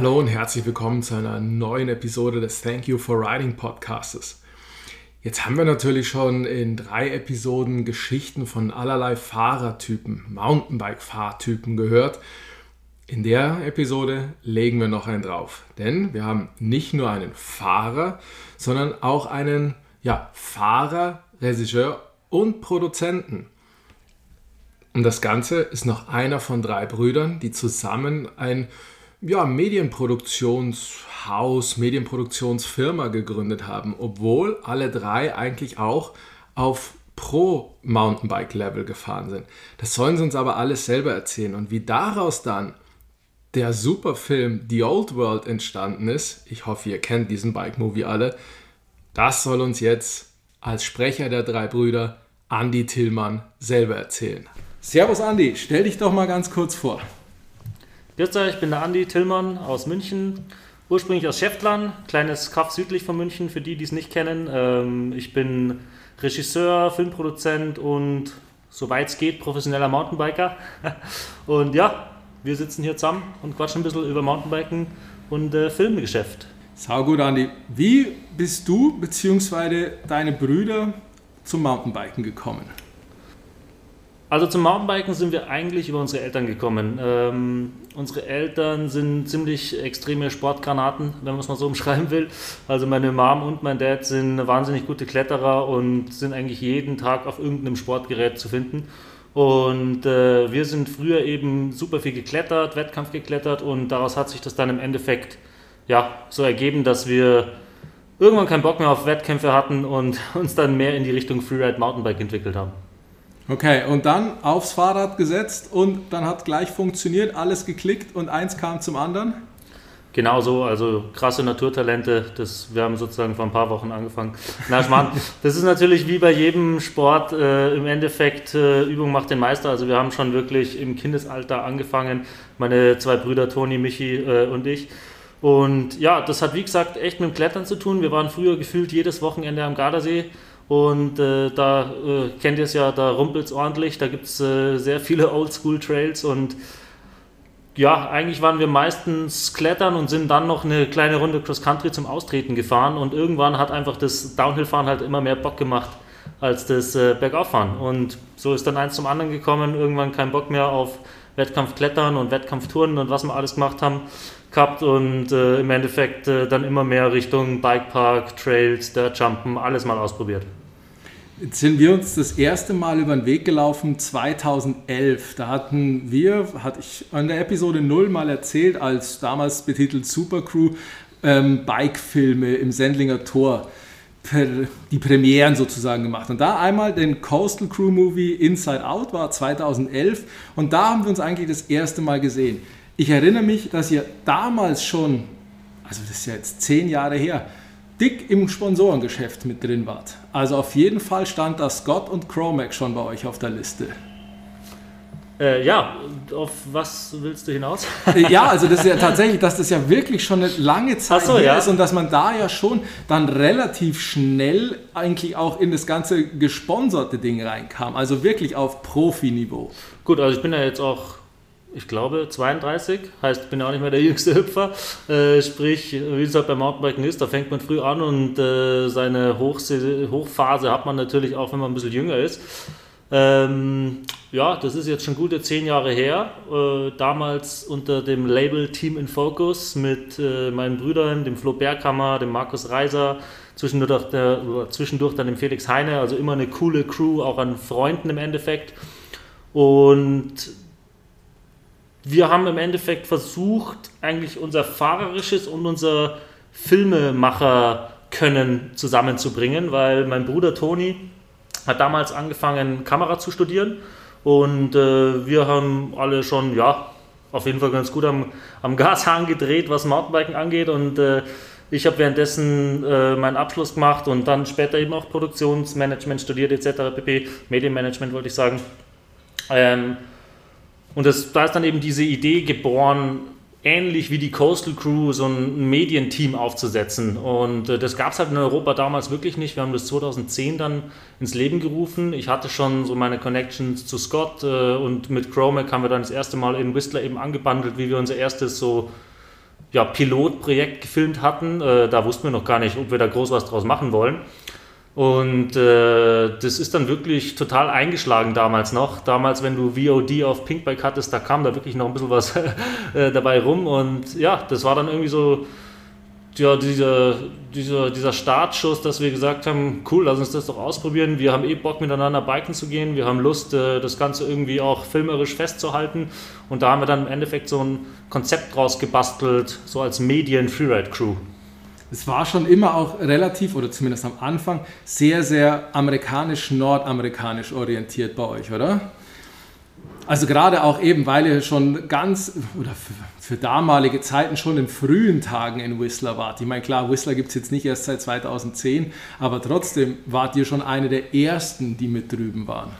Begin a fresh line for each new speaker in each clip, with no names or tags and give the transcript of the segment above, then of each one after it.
Hallo und herzlich willkommen zu einer neuen Episode des Thank You for Writing Podcastes. Jetzt haben wir natürlich schon in drei Episoden Geschichten von allerlei Fahrertypen, Mountainbike-Fahrtypen gehört. In der Episode legen wir noch einen drauf, denn wir haben nicht nur einen Fahrer, sondern auch einen ja, Fahrer, Regisseur und Produzenten. Und das Ganze ist noch einer von drei Brüdern, die zusammen ein ja, Medienproduktionshaus, Medienproduktionsfirma gegründet haben, obwohl alle drei eigentlich auch auf Pro-Mountainbike-Level gefahren sind. Das sollen sie uns aber alles selber erzählen. Und wie daraus dann der Superfilm The Old World entstanden ist, ich hoffe, ihr kennt diesen Bike-Movie alle, das soll uns jetzt als Sprecher der drei Brüder Andy Tillmann selber erzählen. Servus Andi, stell dich doch mal ganz kurz vor.
Grüß euch, ich bin der Andi Tillmann aus München, ursprünglich aus Schäftlern, kleines Kaff südlich von München, für die, die es nicht kennen. Ähm, ich bin Regisseur, Filmproduzent und soweit es geht, professioneller Mountainbiker. Und ja, wir sitzen hier zusammen und quatschen ein bisschen über Mountainbiken und äh, Filmgeschäft.
Sau gut, Andi. Wie bist du bzw. deine Brüder zum Mountainbiken gekommen?
Also zum Mountainbiken sind wir eigentlich über unsere Eltern gekommen. Ähm, unsere Eltern sind ziemlich extreme Sportgranaten, wenn man es mal so umschreiben will. Also meine Mom und mein Dad sind wahnsinnig gute Kletterer und sind eigentlich jeden Tag auf irgendeinem Sportgerät zu finden. Und äh, wir sind früher eben super viel geklettert, Wettkampf geklettert und daraus hat sich das dann im Endeffekt ja, so ergeben, dass wir irgendwann keinen Bock mehr auf Wettkämpfe hatten und uns dann mehr in die Richtung Freeride Mountainbike entwickelt haben.
Okay, und dann aufs Fahrrad gesetzt und dann hat gleich funktioniert, alles geklickt und eins kam zum anderen?
Genau so, also krasse Naturtalente, das, wir haben sozusagen vor ein paar Wochen angefangen. Na, Schmarrn, das ist natürlich wie bei jedem Sport äh, im Endeffekt, äh, Übung macht den Meister. Also wir haben schon wirklich im Kindesalter angefangen, meine zwei Brüder Toni, Michi äh, und ich. Und ja, das hat wie gesagt echt mit dem Klettern zu tun. Wir waren früher gefühlt jedes Wochenende am Gardasee und äh, da äh, kennt ihr es ja, da rumpelt es ordentlich, da gibt es äh, sehr viele Oldschool-Trails. Und ja, eigentlich waren wir meistens klettern und sind dann noch eine kleine Runde Cross-Country zum Austreten gefahren. Und irgendwann hat einfach das Downhill-Fahren halt immer mehr Bock gemacht als das äh, Bergauffahren. Und so ist dann eins zum anderen gekommen, irgendwann kein Bock mehr auf Wettkampfklettern und Wettkampftouren und was wir alles gemacht haben gehabt. Und äh, im Endeffekt äh, dann immer mehr Richtung Bikepark, Trails, Dirtjumpen, alles mal ausprobiert.
Jetzt sind wir uns das erste Mal über den Weg gelaufen 2011. Da hatten wir, hatte ich an der Episode 0 mal erzählt, als damals betitelt Supercrew, ähm, Bike-Filme im Sendlinger Tor, die Premieren sozusagen gemacht. Und da einmal den Coastal Crew Movie Inside Out war 2011 und da haben wir uns eigentlich das erste Mal gesehen. Ich erinnere mich, dass ihr damals schon, also das ist ja jetzt zehn Jahre her, dick im Sponsorengeschäft mit drin wart. Also auf jeden Fall stand da Scott und Chromac schon bei euch auf der Liste.
Äh, ja, auf was willst du hinaus?
Äh, ja, also das ist ja tatsächlich, dass das ja wirklich schon eine lange Zeit
so,
her
ja.
ist und dass man da ja schon dann relativ schnell eigentlich auch in das ganze gesponserte Ding reinkam. Also wirklich auf Profiniveau.
Gut, also ich bin ja jetzt auch ich glaube, 32, heißt, ich bin ja auch nicht mehr der jüngste Hüpfer. Äh, sprich, wie es halt beim Mountainbiken ist, da fängt man früh an und äh, seine Hochse Hochphase hat man natürlich auch, wenn man ein bisschen jünger ist. Ähm, ja, das ist jetzt schon gute zehn Jahre her. Äh, damals unter dem Label Team in Focus mit äh, meinen Brüdern, dem Flo Berghammer, dem Markus Reiser, zwischendurch, der, zwischendurch dann dem Felix Heine, also immer eine coole Crew, auch an Freunden im Endeffekt. Und wir haben im Endeffekt versucht, eigentlich unser fahrerisches und unser Filmemacher-Können zusammenzubringen, weil mein Bruder Toni hat damals angefangen, Kamera zu studieren und äh, wir haben alle schon, ja, auf jeden Fall ganz gut am, am Gashahn gedreht, was Mountainbiken angeht und äh, ich habe währenddessen äh, meinen Abschluss gemacht und dann später eben auch Produktionsmanagement studiert etc. pp. Medienmanagement wollte ich sagen. Ähm, und das, da ist dann eben diese Idee geboren, ähnlich wie die Coastal Crew so ein Medienteam aufzusetzen. Und äh, das gab es halt in Europa damals wirklich nicht. Wir haben das 2010 dann ins Leben gerufen. Ich hatte schon so meine Connections zu Scott äh, und mit Chromac haben wir dann das erste Mal in Whistler eben angebandelt, wie wir unser erstes so ja, Pilotprojekt gefilmt hatten. Äh, da wussten wir noch gar nicht, ob wir da groß was draus machen wollen. Und äh, das ist dann wirklich total eingeschlagen damals noch. Damals, wenn du VOD auf Pinkbike hattest, da kam da wirklich noch ein bisschen was äh, dabei rum. Und ja, das war dann irgendwie so ja, dieser, dieser, dieser Startschuss, dass wir gesagt haben, cool, lass uns das doch ausprobieren. Wir haben eh Bock miteinander biken zu gehen. Wir haben Lust, äh, das Ganze irgendwie auch filmerisch festzuhalten. Und da haben wir dann im Endeffekt so ein Konzept draus gebastelt, so als Medien-Freeride-Crew
es war schon immer auch relativ, oder zumindest am Anfang, sehr, sehr amerikanisch-nordamerikanisch orientiert bei euch, oder? Also gerade auch eben, weil ihr schon ganz, oder für, für, damalige Zeiten schon in frühen Tagen in Whistler wart. Ich meine, klar, Whistler gibt es jetzt nicht erst seit 2010, aber trotzdem wart ihr schon eine der ersten, die mit drüben waren.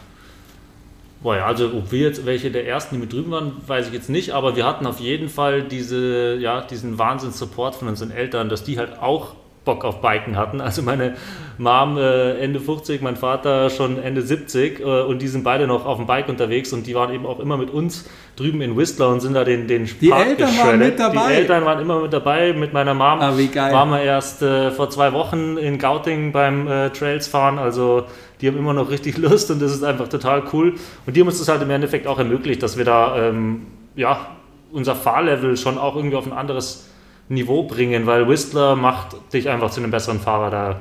Boah, ja, also ob wir jetzt welche der ersten, die mit drüben waren, weiß ich jetzt nicht, aber wir hatten auf jeden Fall diese, ja, diesen Wahnsinns-Support von unseren Eltern, dass die halt auch Bock auf Biken hatten. Also meine Mom äh, Ende 50, mein Vater schon Ende 70 äh, und die sind beide noch auf dem Bike unterwegs und die waren eben auch immer mit uns drüben in Whistler und sind da den, den
Die Park Eltern waren mit dabei?
Die Eltern waren immer mit dabei. Mit meiner Mom ah, waren wir erst äh, vor zwei Wochen in Gauting beim äh, Trails fahren, also die haben immer noch richtig Lust und das ist einfach total cool. Und die haben uns das halt im Endeffekt auch ermöglicht, dass wir da ähm, ja, unser Fahrlevel schon auch irgendwie auf ein anderes Niveau bringen, weil Whistler macht dich einfach zu einem besseren Fahrer. Da,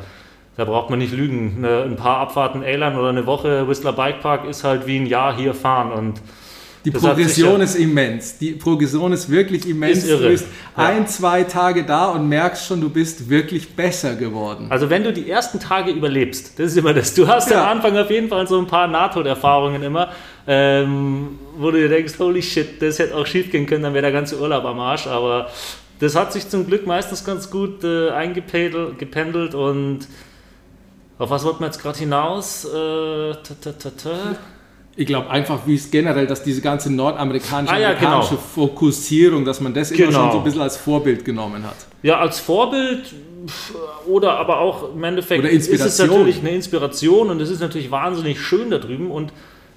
da braucht man nicht lügen. Eine, ein paar Abfahrten A-Line oder eine Woche Whistler Bike Park ist halt wie ein Jahr hier fahren und
die Progression ist immens. Die Progression ist wirklich immens. Ist irre. Du bist ja. ein, zwei Tage da und merkst schon, du bist wirklich besser geworden.
Also wenn du die ersten Tage überlebst, das ist immer das. Du hast ja. am Anfang auf jeden Fall so ein paar NATO-Erfahrungen immer, ähm, wo du dir denkst, holy shit, das hätte auch schief gehen können, dann wäre der ganze Urlaub am Arsch. Aber das hat sich zum Glück meistens ganz gut äh, eingependelt und auf was wollten wir jetzt gerade hinaus? Äh, ta, ta, ta,
ich glaube einfach, wie es generell, dass diese ganze nordamerikanische ah, ja, genau. Fokussierung, dass man das genau. immer schon so genau. ein bisschen als Vorbild genommen hat.
Ja, als Vorbild oder aber auch im Endeffekt ist es natürlich eine Inspiration und es ist natürlich wahnsinnig schön da drüben und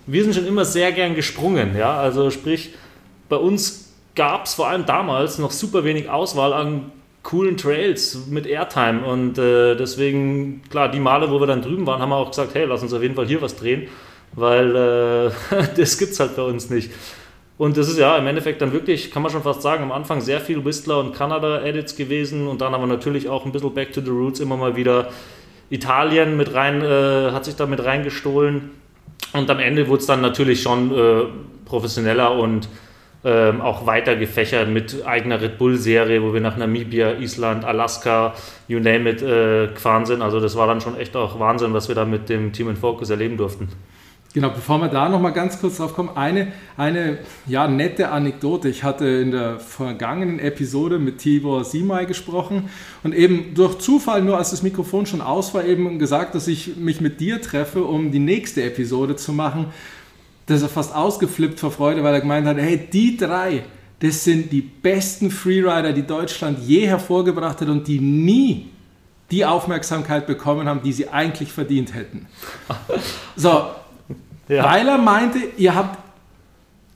wir sind schon immer sehr gern gesprungen, ja, also sprich, bei uns gab es vor allem damals noch super wenig Auswahl an coolen Trails mit Airtime und äh, deswegen, klar, die Male, wo wir dann drüben waren, haben wir auch gesagt, hey, lass uns auf jeden Fall hier was drehen weil äh, das gibt es halt bei uns nicht. Und das ist ja im Endeffekt dann wirklich, kann man schon fast sagen, am Anfang sehr viel Whistler und Kanada-Edits gewesen und dann aber natürlich auch ein bisschen Back to the Roots immer mal wieder. Italien mit rein, äh, hat sich da mit reingestohlen und am Ende wurde es dann natürlich schon äh, professioneller und ähm, auch weiter gefächert mit eigener Red Bull-Serie, wo wir nach Namibia, Island, Alaska, you name it, äh, gefahren sind. Also das war dann schon echt auch Wahnsinn, was wir da mit dem Team in Focus erleben durften.
Genau, bevor wir da nochmal ganz kurz drauf kommen, eine, eine ja, nette Anekdote. Ich hatte in der vergangenen Episode mit Tibor Simai gesprochen und eben durch Zufall, nur als das Mikrofon schon aus war, eben gesagt, dass ich mich mit dir treffe, um die nächste Episode zu machen. Da ist er fast ausgeflippt vor Freude, weil er gemeint hat, hey, die drei, das sind die besten Freerider, die Deutschland je hervorgebracht hat und die nie die Aufmerksamkeit bekommen haben, die sie eigentlich verdient hätten. So, ja. Weil er meinte, ihr habt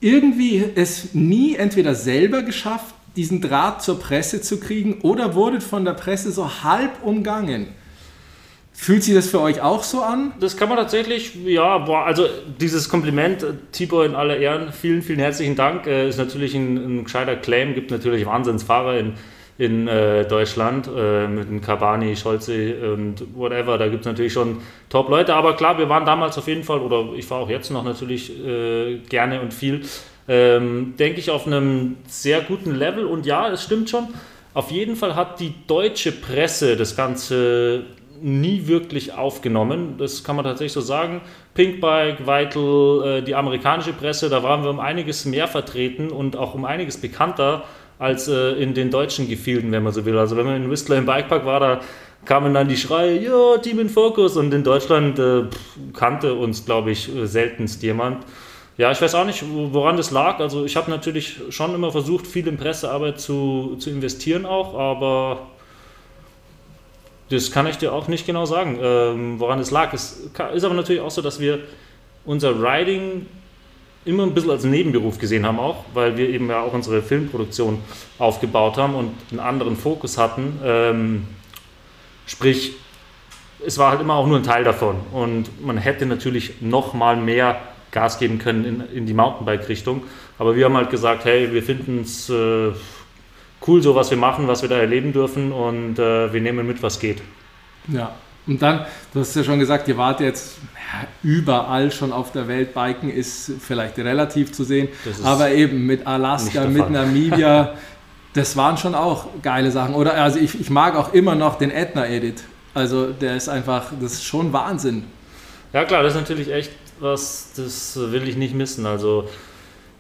irgendwie es nie entweder selber geschafft, diesen Draht zur Presse zu kriegen oder wurdet von der Presse so halb umgangen. Fühlt sich das für euch auch so an?
Das kann man tatsächlich, ja, boah, also dieses Kompliment, Tibor in aller Ehren, vielen, vielen herzlichen Dank, äh, ist natürlich ein, ein gescheiter Claim, gibt natürlich Wahnsinnsfahrer in, in äh, Deutschland äh, mit dem Kabani, Scholze und whatever. Da gibt es natürlich schon Top-Leute. Aber klar, wir waren damals auf jeden Fall, oder ich fahre auch jetzt noch natürlich äh, gerne und viel, ähm, denke ich, auf einem sehr guten Level. Und ja, es stimmt schon. Auf jeden Fall hat die deutsche Presse das Ganze nie wirklich aufgenommen. Das kann man tatsächlich so sagen. Pinkbike, Vital, äh, die amerikanische Presse, da waren wir um einiges mehr vertreten und auch um einiges bekannter als äh, in den deutschen Gefilden, wenn man so will. Also wenn man in Whistler im Bikepark war, da kamen dann die Schreie, ja, Team in Focus und in Deutschland äh, kannte uns, glaube ich, seltenst jemand. Ja, ich weiß auch nicht, woran das lag. Also ich habe natürlich schon immer versucht, viel in Pressearbeit zu, zu investieren auch, aber das kann ich dir auch nicht genau sagen, ähm, woran es lag. Es ist aber natürlich auch so, dass wir unser Writing immer ein bisschen als Nebenberuf gesehen haben auch, weil wir eben ja auch unsere Filmproduktion aufgebaut haben und einen anderen Fokus hatten. Ähm, sprich, es war halt immer auch nur ein Teil davon und man hätte natürlich noch mal mehr Gas geben können in, in die Mountainbike-Richtung, aber wir haben halt gesagt, hey, wir finden es äh, cool so, was wir machen, was wir da erleben dürfen und äh, wir nehmen mit, was geht.
Ja, und dann, du hast ja schon gesagt, ihr wart jetzt überall schon auf der Welt. Biken ist vielleicht relativ zu sehen, aber eben mit Alaska, mit Namibia, das waren schon auch geile Sachen. Oder also ich, ich mag auch immer noch den Etna-Edit. Also der ist einfach, das ist schon Wahnsinn.
Ja klar, das ist natürlich echt was, das will ich nicht missen. Also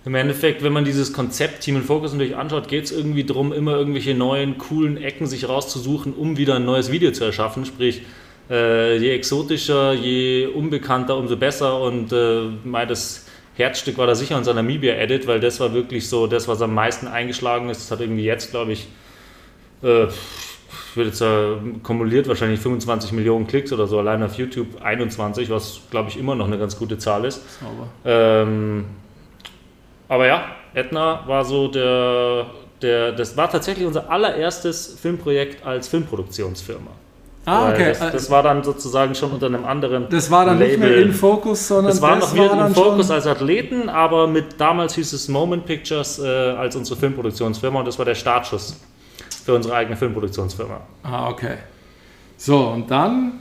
im Endeffekt, wenn man dieses Konzept Team in Focus natürlich anschaut, geht es irgendwie darum, immer irgendwelche neuen, coolen Ecken sich rauszusuchen, um wieder ein neues Video zu erschaffen. Sprich, äh, je exotischer, je unbekannter, umso besser. Und äh, mein, das Herzstück war da sicher unser Namibia-Edit, weil das war wirklich so das, was am meisten eingeschlagen ist. Das hat irgendwie jetzt, glaube ich, äh, ich würde jetzt sagen, kumuliert wahrscheinlich 25 Millionen Klicks oder so, allein auf YouTube 21, was, glaube ich, immer noch eine ganz gute Zahl ist. Ähm, aber ja, Edna war so der, der, das war tatsächlich unser allererstes Filmprojekt als Filmproduktionsfirma.
Ah, okay.
Das, das, war dann sozusagen schon unter einem anderen.
Das war dann Label. nicht mehr in Focus, sondern
das war noch wieder in Focus als Athleten, aber mit damals hieß es Moment Pictures äh, als unsere Filmproduktionsfirma und das war der Startschuss für unsere eigene Filmproduktionsfirma.
Ah, okay. So, und dann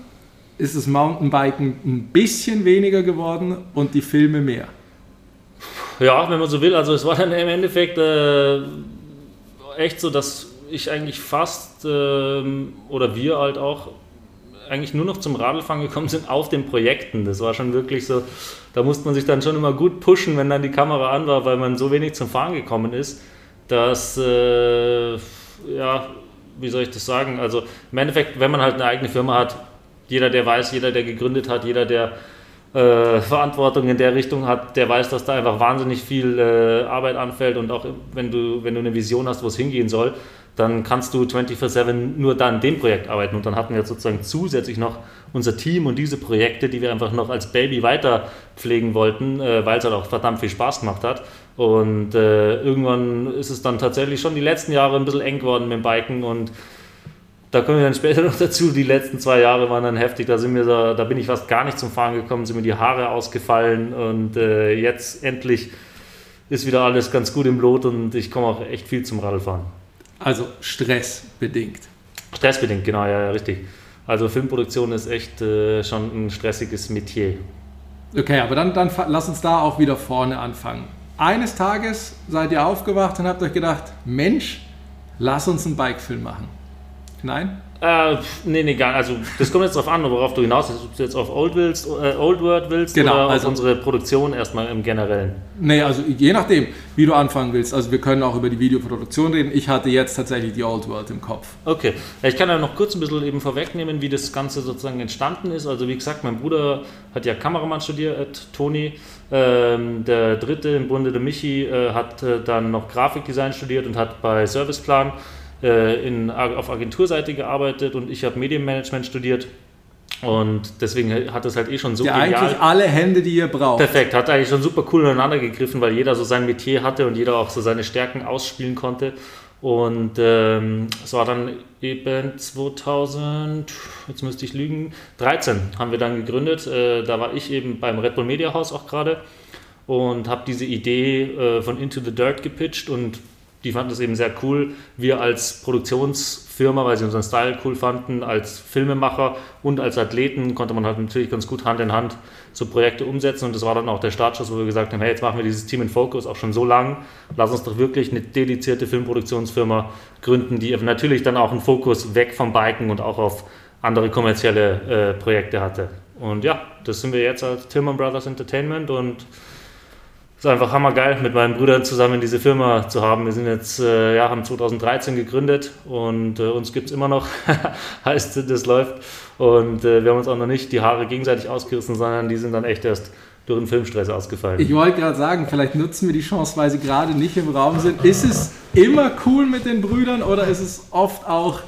ist das Mountainbiken ein bisschen weniger geworden und die Filme mehr.
Ja, wenn man so will. Also es war dann im Endeffekt äh, echt so, dass ich eigentlich fast, ähm, oder wir halt auch, eigentlich nur noch zum Radlfahren gekommen sind auf den Projekten. Das war schon wirklich so, da musste man sich dann schon immer gut pushen, wenn dann die Kamera an war, weil man so wenig zum Fahren gekommen ist, dass, äh, ja, wie soll ich das sagen? Also im Endeffekt, wenn man halt eine eigene Firma hat, jeder, der weiß, jeder, der gegründet hat, jeder, der äh, Verantwortung in der Richtung hat, der weiß, dass da einfach wahnsinnig viel äh, Arbeit anfällt und auch wenn du, wenn du eine Vision hast, wo es hingehen soll, dann kannst du 24-7 nur dann dem Projekt arbeiten. Und dann hatten wir sozusagen zusätzlich noch unser Team und diese Projekte, die wir einfach noch als Baby weiter pflegen wollten, äh, weil es halt auch verdammt viel Spaß gemacht hat. Und äh, irgendwann ist es dann tatsächlich schon die letzten Jahre ein bisschen eng geworden mit dem Biken und da kommen wir dann später noch dazu. Die letzten zwei Jahre waren dann heftig. Da, sind mir da, da bin ich fast gar nicht zum Fahren gekommen, sind mir die Haare ausgefallen und äh, jetzt endlich ist wieder alles ganz gut im Lot und ich komme auch echt viel zum Radfahren.
Also stressbedingt.
Stressbedingt, genau, ja, ja richtig. Also Filmproduktion ist echt äh, schon ein stressiges Metier.
Okay, aber dann, dann lass uns da auch wieder vorne anfangen. Eines Tages seid ihr aufgewacht und habt euch gedacht, Mensch, lass uns einen Bikefilm machen. Nein?
Äh, nee, nee, gar nicht. Also, das kommt jetzt darauf an, worauf du hinaus willst. Ob du jetzt auf Old, willst, äh, Old World willst
genau,
oder
also,
auf unsere Produktion erstmal im Generellen.
Nee, also je nachdem, wie du anfangen willst. Also, wir können auch über die Videoproduktion reden. Ich hatte jetzt tatsächlich die Old World im Kopf.
Okay. Ich kann ja noch kurz ein bisschen eben vorwegnehmen, wie das Ganze sozusagen entstanden ist. Also, wie gesagt, mein Bruder hat ja Kameramann studiert, Toni. Ähm, der dritte im Bunde, der Michi, äh, hat äh, dann noch Grafikdesign studiert und hat bei Serviceplan äh, in, auf Agenturseite gearbeitet und ich habe Medienmanagement studiert. Und deswegen hat es halt eh schon so
ja, genial. eigentlich alle Hände, die ihr braucht.
Perfekt, hat eigentlich schon super cool ineinander gegriffen, weil jeder so sein Metier hatte und jeder auch so seine Stärken ausspielen konnte. Und ähm, es war dann eben 2000, jetzt müsste ich lügen, 13 haben wir dann gegründet. Äh, da war ich eben beim Red Bull Media House auch gerade und habe diese Idee äh, von Into the Dirt gepitcht und die fanden es eben sehr cool. Wir als Produktionsfirma, weil sie unseren Style cool fanden, als Filmemacher und als Athleten konnte man halt natürlich ganz gut Hand in Hand so Projekte umsetzen. Und das war dann auch der Startschuss, wo wir gesagt haben, hey, jetzt machen wir dieses Team in Focus auch schon so lang. Lass uns doch wirklich eine dedizierte Filmproduktionsfirma gründen, die natürlich dann auch einen Fokus weg vom Biken und auch auf andere kommerzielle äh, Projekte hatte. Und ja, das sind wir jetzt als Tillman Brothers Entertainment und ist einfach hammergeil, mit meinen Brüdern zusammen diese Firma zu haben. Wir sind jetzt, äh, ja, haben 2013 gegründet und äh, uns gibt es immer noch. heißt, das läuft. Und äh, wir haben uns auch noch nicht die Haare gegenseitig ausgerissen, sondern die sind dann echt erst durch einen Filmstress ausgefallen.
Ich wollte gerade sagen, vielleicht nutzen wir die Chance, weil sie gerade nicht im Raum sind. Ist es immer cool mit den Brüdern oder ist es oft auch,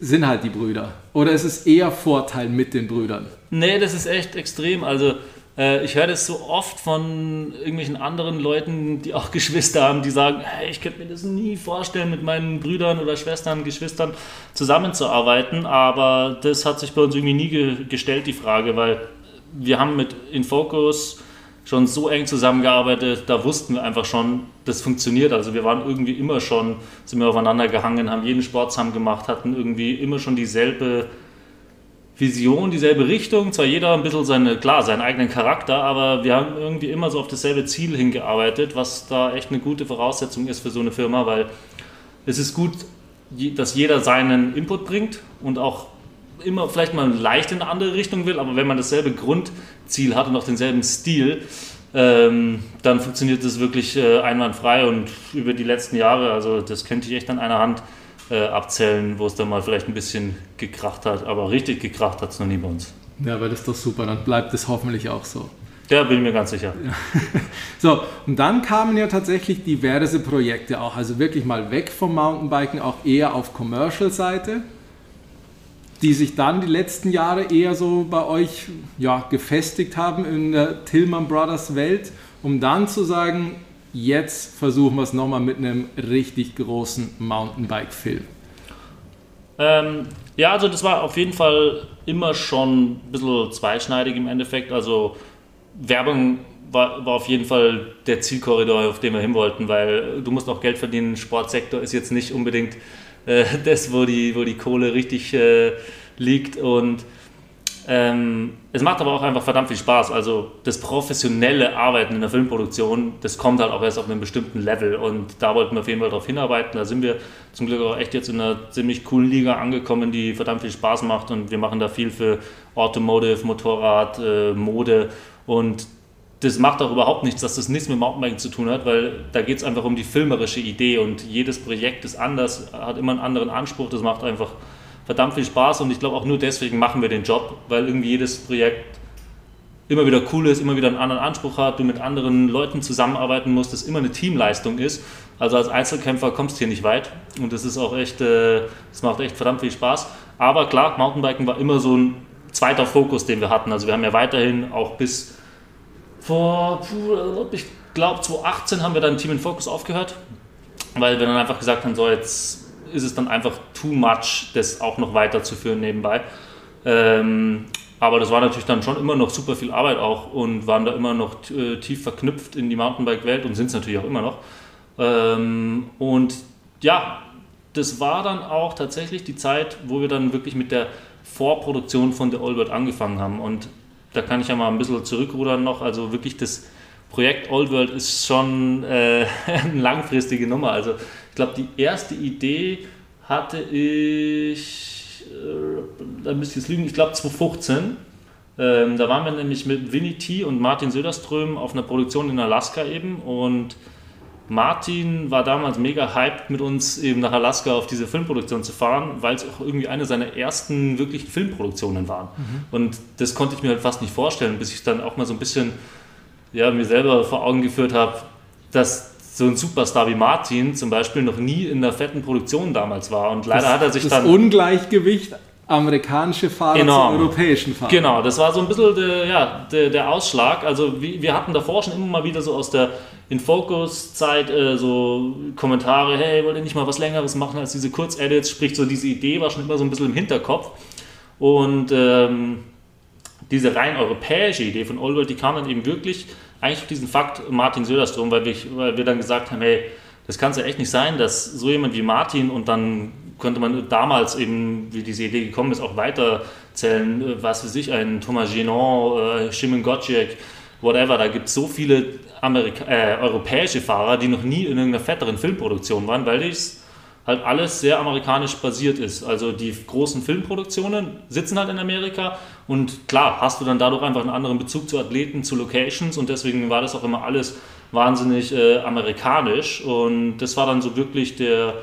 sind halt die Brüder? Oder ist es eher Vorteil mit den Brüdern?
Nee, das ist echt extrem. Also äh, ich höre das so oft von irgendwelchen anderen Leuten, die auch Geschwister haben, die sagen, hey, ich könnte mir das nie vorstellen, mit meinen Brüdern oder Schwestern, Geschwistern zusammenzuarbeiten. Aber das hat sich bei uns irgendwie nie ge gestellt, die Frage, weil wir haben mit Infocus schon so eng zusammengearbeitet, da wussten wir einfach schon, das funktioniert. Also wir waren irgendwie immer schon, sind wir aufeinander gehangen, haben jeden Sport zusammen gemacht, hatten irgendwie immer schon dieselbe Vision, dieselbe Richtung. Zwar jeder ein bisschen seine, klar, seinen eigenen Charakter, aber wir haben irgendwie immer so auf dasselbe Ziel hingearbeitet, was da echt eine gute Voraussetzung ist für so eine Firma, weil es ist gut, dass jeder seinen Input bringt und auch immer vielleicht mal leicht in eine andere Richtung will, aber wenn man dasselbe Grundziel hat und auch denselben Stil, ähm, dann funktioniert das wirklich äh, einwandfrei und über die letzten Jahre, also das könnte ich echt an einer Hand äh, abzählen, wo es dann mal vielleicht ein bisschen gekracht hat, aber richtig gekracht hat es noch nie bei uns.
Ja, aber das ist doch super, dann bleibt es hoffentlich auch so.
Ja, bin ich mir ganz sicher.
So, und dann kamen ja tatsächlich diverse Projekte auch, also wirklich mal weg vom Mountainbiken, auch eher auf Commercial-Seite die sich dann die letzten Jahre eher so bei euch ja, gefestigt haben in der Tillman Brothers Welt, um dann zu sagen, jetzt versuchen wir es nochmal mit einem richtig großen Mountainbike-Film?
Ähm, ja, also das war auf jeden Fall immer schon ein bisschen zweischneidig im Endeffekt. Also Werbung war, war auf jeden Fall der Zielkorridor, auf den wir hin wollten, weil du musst auch Geld verdienen. Sportsektor ist jetzt nicht unbedingt äh, das, wo die, wo die Kohle richtig äh, liegt. Und ähm, es macht aber auch einfach verdammt viel Spaß. Also das professionelle Arbeiten in der Filmproduktion, das kommt halt auch erst auf einem bestimmten Level. Und da wollten wir auf jeden Fall darauf hinarbeiten. Da sind wir zum Glück auch echt jetzt in einer ziemlich coolen Liga angekommen, die verdammt viel Spaß macht. Und wir machen da viel für Automotive, Motorrad, äh, Mode. Und das macht auch überhaupt nichts, dass das nichts mit Mountainbiking zu tun hat, weil da geht es einfach um die filmerische Idee und jedes Projekt ist anders, hat immer einen anderen Anspruch, das macht einfach verdammt viel Spaß und ich glaube auch nur deswegen machen wir den Job, weil irgendwie jedes Projekt immer wieder cool ist, immer wieder einen anderen Anspruch hat, du mit anderen Leuten zusammenarbeiten musst, das immer eine Teamleistung ist. Also als Einzelkämpfer kommst du hier nicht weit und das ist auch echt, äh, das macht echt verdammt viel Spaß. Aber klar, Mountainbiken war immer so ein zweiter Fokus, den wir hatten. Also wir haben ja weiterhin auch bis vor, ich glaube 2018 haben wir dann Team in Focus aufgehört, weil wir dann einfach gesagt haben, so jetzt ist es dann einfach too much, das auch noch weiterzuführen nebenbei. Ähm, aber das war natürlich dann schon immer noch super viel Arbeit auch und waren da immer noch äh, tief verknüpft in die Mountainbike-Welt und sind es natürlich auch immer noch. Ähm, und ja, das war dann auch tatsächlich die Zeit, wo wir dann wirklich mit der Vorproduktion von The Old World angefangen haben. Und da kann ich ja mal ein bisschen zurückrudern noch. Also wirklich das Projekt Old World ist schon äh, eine langfristige Nummer. Also ich glaube, die erste Idee hatte ich, äh, da müsste ich jetzt lügen, ich glaube 2015. Ähm, da waren wir nämlich mit Winnie T und Martin Söderström auf einer Produktion in Alaska eben und Martin war damals mega hyped, mit uns eben nach Alaska auf diese Filmproduktion zu fahren, weil es auch irgendwie eine seiner ersten wirklichen Filmproduktionen waren. Mhm. Und das konnte ich mir halt fast nicht vorstellen, bis ich dann auch mal so ein bisschen ja, mir selber vor Augen geführt habe, dass so ein Superstar wie Martin zum Beispiel noch nie in einer fetten Produktion damals war. Und leider
das,
hat er sich
das
dann.
Ungleichgewicht amerikanische Fahrer
Enorm.
zu europäischen Fahrern.
Genau, das war so ein bisschen der, ja, der, der Ausschlag. Also wir hatten davor schon immer mal wieder so aus der In-Focus-Zeit äh, so Kommentare, hey, wollt ihr nicht mal was Längeres machen als diese Kurzedits? Sprich, so diese Idee war schon immer so ein bisschen im Hinterkopf. Und ähm, diese rein europäische Idee von Allworld, die kam dann eben wirklich eigentlich auf diesen Fakt Martin Söderstrom, weil wir, weil wir dann gesagt haben, hey, das kann es ja echt nicht sein, dass so jemand wie Martin und dann könnte man damals eben, wie diese Idee gekommen ist, auch weiterzählen, äh, was für sich, ein Thomas Genon, äh, Shimon Gotchek, whatever, da gibt es so viele Amerika äh, europäische Fahrer, die noch nie in irgendeiner fetteren Filmproduktion waren, weil es halt alles sehr amerikanisch basiert ist. Also die großen Filmproduktionen sitzen halt in Amerika und klar hast du dann dadurch einfach einen anderen Bezug zu Athleten, zu Locations und deswegen war das auch immer alles wahnsinnig äh, amerikanisch und das war dann so wirklich der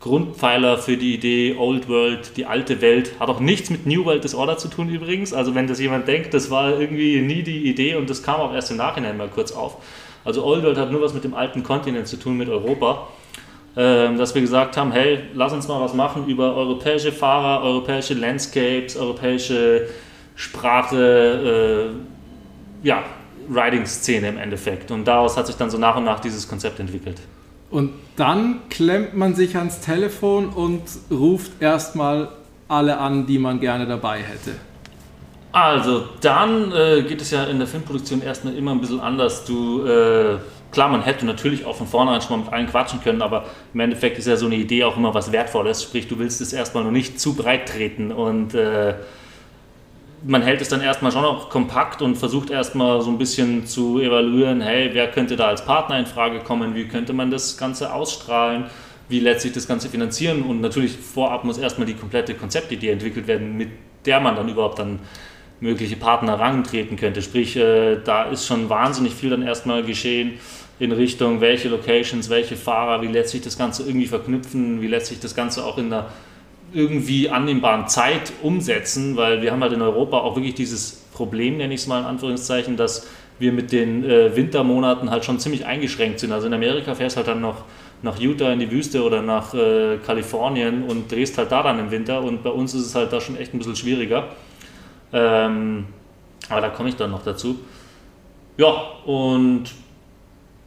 Grundpfeiler für die Idee Old World, die alte Welt. Hat auch nichts mit New World Disorder zu tun übrigens. Also wenn das jemand denkt, das war irgendwie nie die Idee und das kam auch erst im Nachhinein mal kurz auf. Also Old World hat nur was mit dem alten Kontinent zu tun, mit Europa. Ähm, dass wir gesagt haben, hey, lass uns mal was machen über europäische Fahrer, europäische Landscapes, europäische Sprache, äh, ja, Riding-Szene im Endeffekt. Und daraus hat sich dann so nach und nach dieses Konzept entwickelt.
Und dann klemmt man sich ans Telefon und ruft erstmal alle an, die man gerne dabei hätte.
Also, dann äh, geht es ja in der Filmproduktion erstmal immer ein bisschen anders. Du, äh, klar, man hätte natürlich auch von vornherein schon mal mit allen quatschen können, aber im Endeffekt ist ja so eine Idee auch immer was Wertvolles. Sprich, du willst es erstmal noch nicht zu breit treten und äh, man hält es dann erstmal schon auch kompakt und versucht erstmal so ein bisschen zu evaluieren, hey, wer könnte da als Partner in Frage kommen, wie könnte man das Ganze ausstrahlen, wie lässt sich das Ganze finanzieren? Und natürlich vorab muss erstmal die komplette Konzeptidee entwickelt werden, mit der man dann überhaupt dann mögliche Partner rantreten könnte. Sprich, äh, da ist schon wahnsinnig viel dann erstmal geschehen in Richtung, welche Locations, welche Fahrer, wie lässt sich das Ganze irgendwie verknüpfen, wie lässt sich das Ganze auch in einer irgendwie annehmbaren Zeit umsetzen, weil wir haben halt in Europa auch wirklich dieses Problem, nenne ich es mal in Anführungszeichen, dass wir mit den äh, Wintermonaten halt schon ziemlich eingeschränkt sind. Also in Amerika fährst halt dann noch nach Utah in die Wüste oder nach äh, Kalifornien und drehst halt da dann im Winter und bei uns ist es halt da schon echt ein bisschen schwieriger. Ähm, aber da komme ich dann noch dazu. Ja, und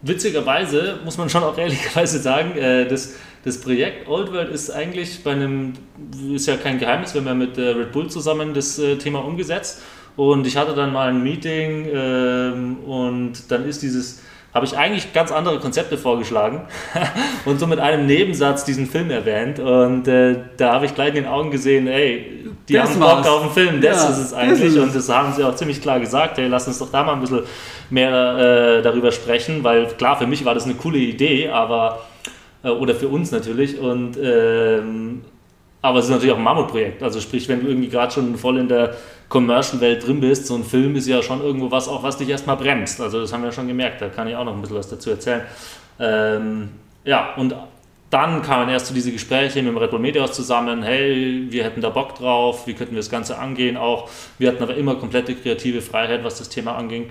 witzigerweise muss man schon auch ehrlicherweise sagen, äh, das das Projekt Old World ist eigentlich bei einem, ist ja kein Geheimnis, haben ja mit äh, Red Bull zusammen das äh, Thema umgesetzt und ich hatte dann mal ein Meeting ähm, und dann ist dieses, habe ich eigentlich ganz andere Konzepte vorgeschlagen und so mit einem Nebensatz diesen Film erwähnt und äh, da habe ich gleich in den Augen gesehen, ey, die das haben Bock auf den Film, das ja, ist es eigentlich ist und das haben sie auch ziemlich klar gesagt, hey, lass uns doch da mal ein bisschen mehr äh, darüber sprechen, weil klar, für mich war das eine coole Idee, aber äh, oder für uns natürlich. Und, ähm, aber es ist natürlich auch ein Mammutprojekt. Also sprich, wenn du irgendwie gerade schon voll in der Commercial-Welt drin bist, so ein Film ist ja schon irgendwo was, auch was dich erstmal bremst. Also das haben wir schon gemerkt, da kann ich auch noch ein bisschen was dazu erzählen. Ähm, ja, und dann kamen erst so diese Gespräche mit dem Red Bull Mediaos zusammen, hey, wir hätten da Bock drauf, wie könnten wir das Ganze angehen auch. Wir hatten aber immer komplette kreative Freiheit, was das Thema anging.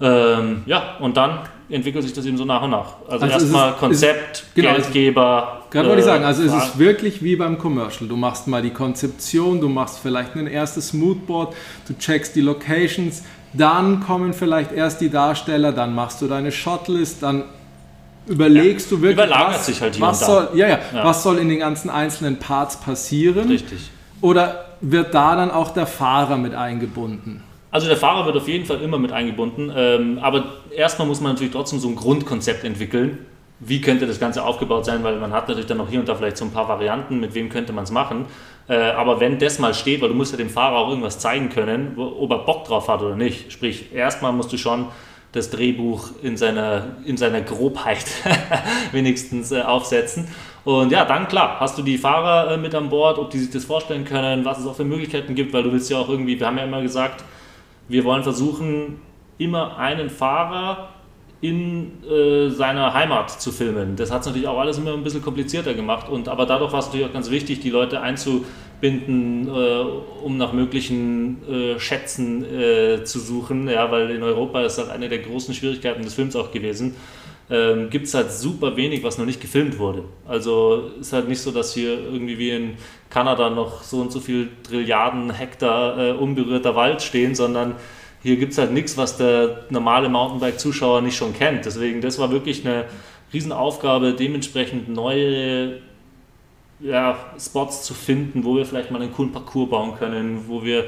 Ähm, ja, und dann entwickelt sich das eben so nach und nach. Also, also erstmal Konzept, ist, genau, Geldgeber.
Gerade äh, wollte ich sagen, also ist es wirklich wie beim Commercial. Du machst mal die Konzeption, du machst vielleicht ein erstes Moodboard, du checkst die Locations, dann kommen vielleicht erst die Darsteller, dann machst du deine Shotlist, dann überlegst ja, du wirklich,
was, sich halt
was soll, ja, ja, ja, was soll in den ganzen einzelnen Parts passieren.
Richtig.
Oder wird da dann auch der Fahrer mit eingebunden?
Also der Fahrer wird auf jeden Fall immer mit eingebunden, ähm, aber erstmal muss man natürlich trotzdem so ein Grundkonzept entwickeln. Wie könnte das Ganze aufgebaut sein, weil man hat natürlich dann noch hier und da vielleicht so ein paar Varianten, mit wem könnte man es machen. Äh, aber wenn das mal steht, weil du musst ja dem Fahrer auch irgendwas zeigen können, ob er Bock drauf hat oder nicht. Sprich, erstmal musst du schon das Drehbuch in seiner, in seiner Grobheit wenigstens äh, aufsetzen. Und ja, dann klar, hast du die Fahrer äh, mit an Bord, ob die sich das vorstellen können, was es auch für Möglichkeiten gibt, weil du willst ja auch irgendwie, wir haben ja immer gesagt, wir wollen versuchen, immer einen Fahrer in äh, seiner Heimat zu filmen. Das hat es natürlich auch alles immer ein bisschen komplizierter gemacht. Und, aber dadurch war es natürlich auch ganz wichtig, die Leute einzubinden, äh, um nach möglichen äh, Schätzen äh, zu suchen. Ja, weil in Europa ist halt eine der großen Schwierigkeiten des Films auch gewesen. Ähm, gibt es halt super wenig, was noch nicht gefilmt wurde. Also ist halt nicht so, dass hier irgendwie wie in Kanada noch so und so viel Trilliarden Hektar äh, unberührter Wald stehen, sondern hier gibt es halt nichts, was der normale Mountainbike-Zuschauer nicht schon kennt. Deswegen, das war wirklich eine Riesenaufgabe, dementsprechend neue ja, Spots zu finden, wo wir vielleicht mal einen coolen Parcours bauen können, wo wir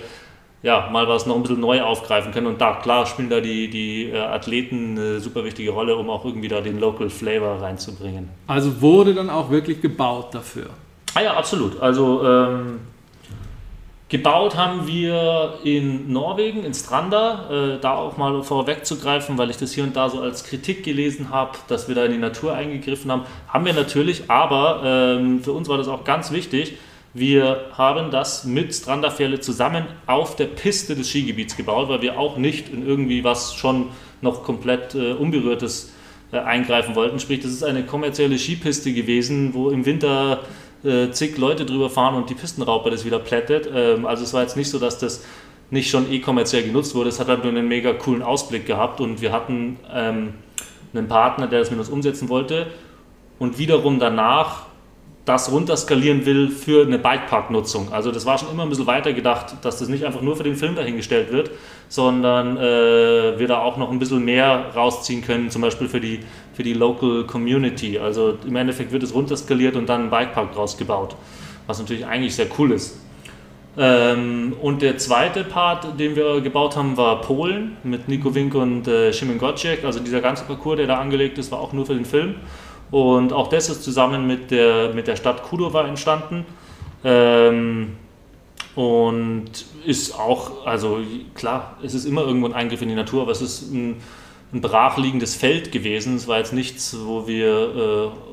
ja, mal was noch ein bisschen neu aufgreifen können. Und da, klar, spielen da die, die äh, Athleten eine super wichtige Rolle, um auch irgendwie da den Local Flavor reinzubringen.
Also wurde dann auch wirklich gebaut dafür?
Ah ja, absolut. Also ähm, gebaut haben wir in Norwegen, in Stranda, äh, da auch mal vorwegzugreifen, weil ich das hier und da so als Kritik gelesen habe, dass wir da in die Natur eingegriffen haben. Haben wir natürlich, aber ähm, für uns war das auch ganz wichtig. Wir haben das mit Strandafälle zusammen auf der Piste des Skigebiets gebaut, weil wir auch nicht in irgendwie was schon noch komplett äh, unberührtes äh, eingreifen wollten. Sprich, das ist eine kommerzielle Skipiste gewesen, wo im Winter äh, zig Leute drüber fahren und die Pistenraupe das wieder plättet. Ähm, also es war jetzt nicht so, dass das nicht schon eh kommerziell genutzt wurde. Es hat halt nur einen mega coolen Ausblick gehabt und wir hatten ähm, einen Partner, der das mit uns umsetzen wollte und wiederum danach das runterskalieren will für eine Bikepark-Nutzung. Also das war schon immer ein bisschen weiter gedacht, dass das nicht einfach nur für den Film dahingestellt wird, sondern äh, wir da auch noch ein bisschen mehr rausziehen können, zum Beispiel für die, für die Local Community. Also im Endeffekt wird es runterskaliert und dann ein Bikepark draus gebaut, was natürlich eigentlich sehr cool ist. Ähm, und der zweite Part, den wir gebaut haben, war Polen mit Nico Wink und äh, Szymon Gocek. Also dieser ganze Parcours, der da angelegt ist, war auch nur für den Film. Und auch das ist zusammen mit der, mit der Stadt Kudova entstanden. Ähm, und ist auch, also klar, es ist immer irgendwo ein Eingriff in die Natur, aber es ist ein, ein brachliegendes Feld gewesen. Es war jetzt nichts, wo wir äh,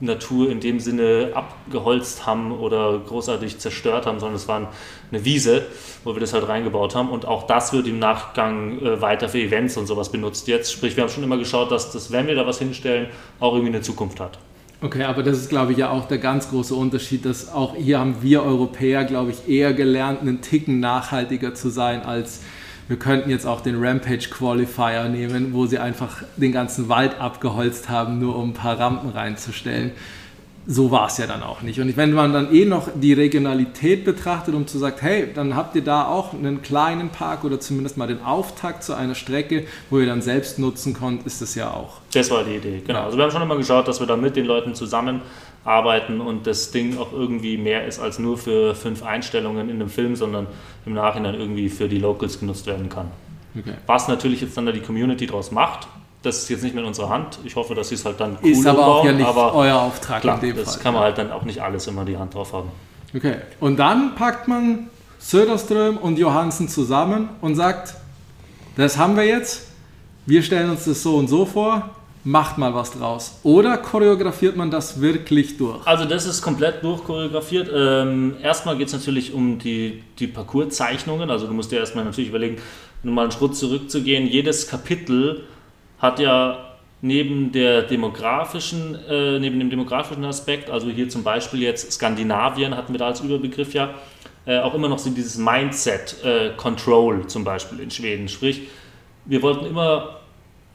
Natur in dem Sinne abgeholzt haben oder großartig zerstört haben, sondern es war eine Wiese, wo wir das halt reingebaut haben. Und auch das wird im Nachgang äh, weiter für Events und sowas benutzt jetzt. Sprich, wir haben schon immer geschaut, dass das, wenn wir da was hinstellen, auch irgendwie eine Zukunft hat.
Okay, aber das ist, glaube ich, ja auch der ganz große Unterschied, dass auch hier haben wir Europäer, glaube ich, eher gelernt, einen Ticken nachhaltiger zu sein als wir könnten jetzt auch den Rampage Qualifier nehmen, wo sie einfach den ganzen Wald abgeholzt haben, nur um ein paar Rampen reinzustellen. So war es ja dann auch nicht. Und wenn man dann eh noch die Regionalität betrachtet, um zu sagen, hey, dann habt ihr da auch einen kleinen Park oder zumindest mal den Auftakt zu einer Strecke, wo ihr dann selbst nutzen könnt, ist das ja auch.
Das war die Idee, genau. Also wir haben schon immer geschaut, dass wir da mit den Leuten zusammen arbeiten und das Ding auch irgendwie mehr ist als nur für fünf Einstellungen in einem Film, sondern im Nachhinein irgendwie für die Locals genutzt werden kann. Okay. Was natürlich jetzt dann da die Community daraus macht, das ist jetzt nicht mehr in unserer Hand. Ich hoffe, dass sie es halt dann
cool Ist aber umbauen, auch ja nicht euer Auftrag
klar, in dem das Fall. kann man halt dann auch nicht alles immer die Hand drauf haben.
Okay, und dann packt man Söderström und Johansen zusammen und sagt, das haben wir jetzt, wir stellen uns das so und so vor, macht mal was draus. Oder choreografiert man das wirklich durch?
Also das ist komplett durchchoreografiert. Ähm, erstmal geht es natürlich um die, die Parcourszeichnungen. Also du musst dir erstmal natürlich überlegen, nur mal einen Schritt zurückzugehen. Jedes Kapitel hat ja neben der demografischen, äh, neben dem demografischen Aspekt, also hier zum Beispiel jetzt Skandinavien hatten wir da als Überbegriff ja, äh, auch immer noch so dieses Mindset äh, Control zum Beispiel in Schweden. Sprich, wir wollten immer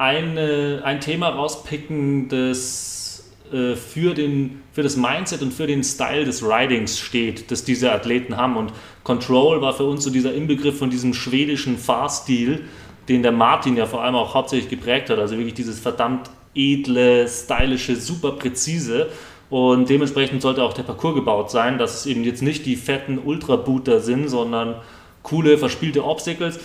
eine, ein Thema rauspicken, das äh, für, den, für das Mindset und für den Style des Ridings steht, das diese Athleten haben. Und Control war für uns so dieser Inbegriff von diesem schwedischen Fahrstil, den der Martin ja vor allem auch hauptsächlich geprägt hat. Also wirklich dieses verdammt edle, stylische, super präzise. Und dementsprechend sollte auch der Parcours gebaut sein, dass es eben jetzt nicht die fetten Ultra-Booter sind, sondern coole, verspielte Obstacles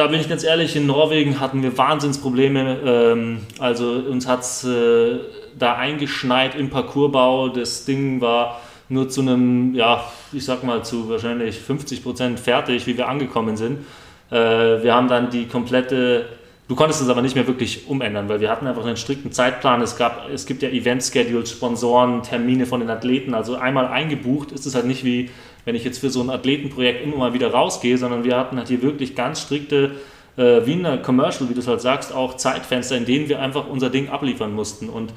da bin ich ganz ehrlich, in Norwegen hatten wir Wahnsinnsprobleme. Ähm, also uns hat es äh, da eingeschneit im Parcoursbau. Das Ding war nur zu einem, ja, ich sag mal, zu wahrscheinlich 50 Prozent fertig, wie wir angekommen sind. Äh, wir haben dann die komplette, du konntest es aber nicht mehr wirklich umändern, weil wir hatten einfach einen strikten Zeitplan. Es, gab, es gibt ja Event-Schedules, Sponsoren, Termine von den Athleten. Also einmal eingebucht ist es halt nicht wie wenn ich jetzt für so ein Athletenprojekt immer mal wieder rausgehe, sondern wir hatten halt hier wirklich ganz strikte, äh, wie in einer Commercial, wie du es halt sagst, auch Zeitfenster, in denen wir einfach unser Ding abliefern mussten. Und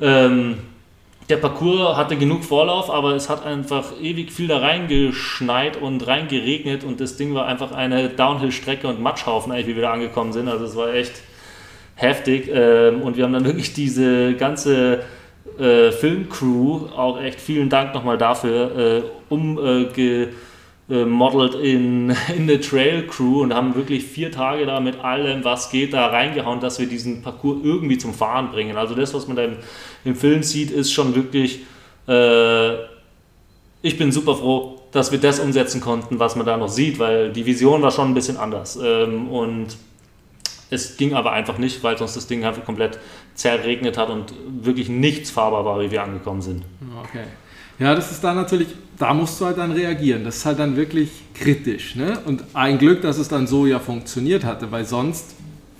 ähm, der Parcours hatte genug Vorlauf, aber es hat einfach ewig viel da reingeschneit und reingeregnet und das Ding war einfach eine Downhill-Strecke und Matschhaufen, eigentlich, wie wir da angekommen sind. Also es war echt heftig ähm, und wir haben dann wirklich diese ganze äh, Filmcrew, auch echt vielen Dank nochmal dafür, äh, umgemodelt äh, in, in eine Trail Crew und haben wirklich vier Tage da mit allem, was geht, da reingehauen, dass wir diesen Parcours irgendwie zum Fahren bringen. Also das, was man da im, im Film sieht, ist schon wirklich, äh, ich bin super froh, dass wir das umsetzen konnten, was man da noch sieht, weil die Vision war schon ein bisschen anders. Ähm, und es ging aber einfach nicht, weil sonst das Ding einfach komplett zerregnet hat und wirklich nichts fahrbar war, wie wir angekommen sind.
Okay. Ja, das ist dann natürlich, da musst du halt dann reagieren. Das ist halt dann wirklich kritisch. Ne? Und ein Glück, dass es dann so ja funktioniert hatte, weil sonst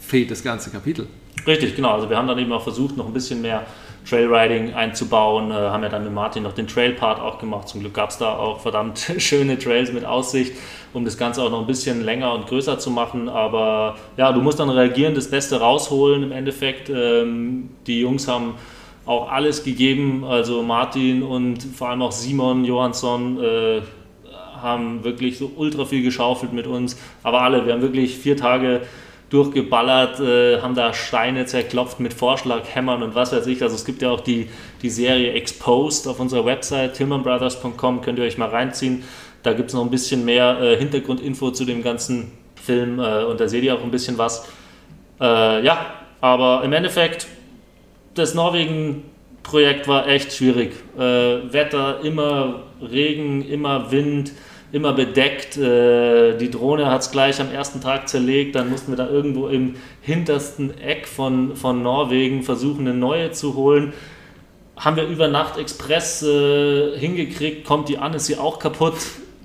fehlt das ganze Kapitel.
Richtig, genau. Also wir haben dann eben auch versucht, noch ein bisschen mehr Trailriding einzubauen. Äh, haben ja dann mit Martin noch den Trail-Part auch gemacht. Zum Glück gab es da auch verdammt schöne Trails mit Aussicht, um das Ganze auch noch ein bisschen länger und größer zu machen. Aber ja, du musst dann reagieren, das Beste rausholen im Endeffekt. Ähm, die Jungs haben auch alles gegeben. Also Martin und vor allem auch Simon Johansson äh, haben wirklich so ultra viel geschaufelt mit uns. Aber alle, wir haben wirklich vier Tage durchgeballert, äh, haben da Steine zerklopft mit Vorschlaghämmern und was weiß ich. Also es gibt ja auch die, die Serie Exposed auf unserer Website, tillmanbrothers.com, könnt ihr euch mal reinziehen. Da gibt es noch ein bisschen mehr äh, Hintergrundinfo zu dem ganzen Film äh, und da seht ihr auch ein bisschen was. Äh, ja, aber im Endeffekt, das Norwegen-Projekt war echt schwierig. Äh, Wetter, immer Regen, immer Wind immer bedeckt. Äh, die Drohne hat es gleich am ersten Tag zerlegt. Dann mussten wir da irgendwo im hintersten Eck von, von Norwegen versuchen, eine neue zu holen. Haben wir über Nacht Express äh, hingekriegt, kommt die an, ist sie auch kaputt.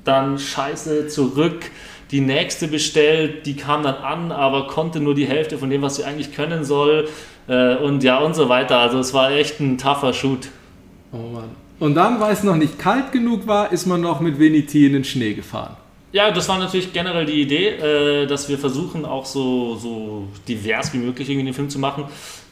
Dann scheiße zurück. Die nächste bestellt, die kam dann an, aber konnte nur die Hälfte von dem, was sie eigentlich können soll. Äh, und ja, und so weiter. Also es war echt ein tougher Shoot.
Oh Mann. Und dann, weil es noch nicht kalt genug war, ist man noch mit T in den Schnee gefahren.
Ja, das war natürlich generell die Idee, äh, dass wir versuchen, auch so, so divers wie möglich irgendwie den Film zu machen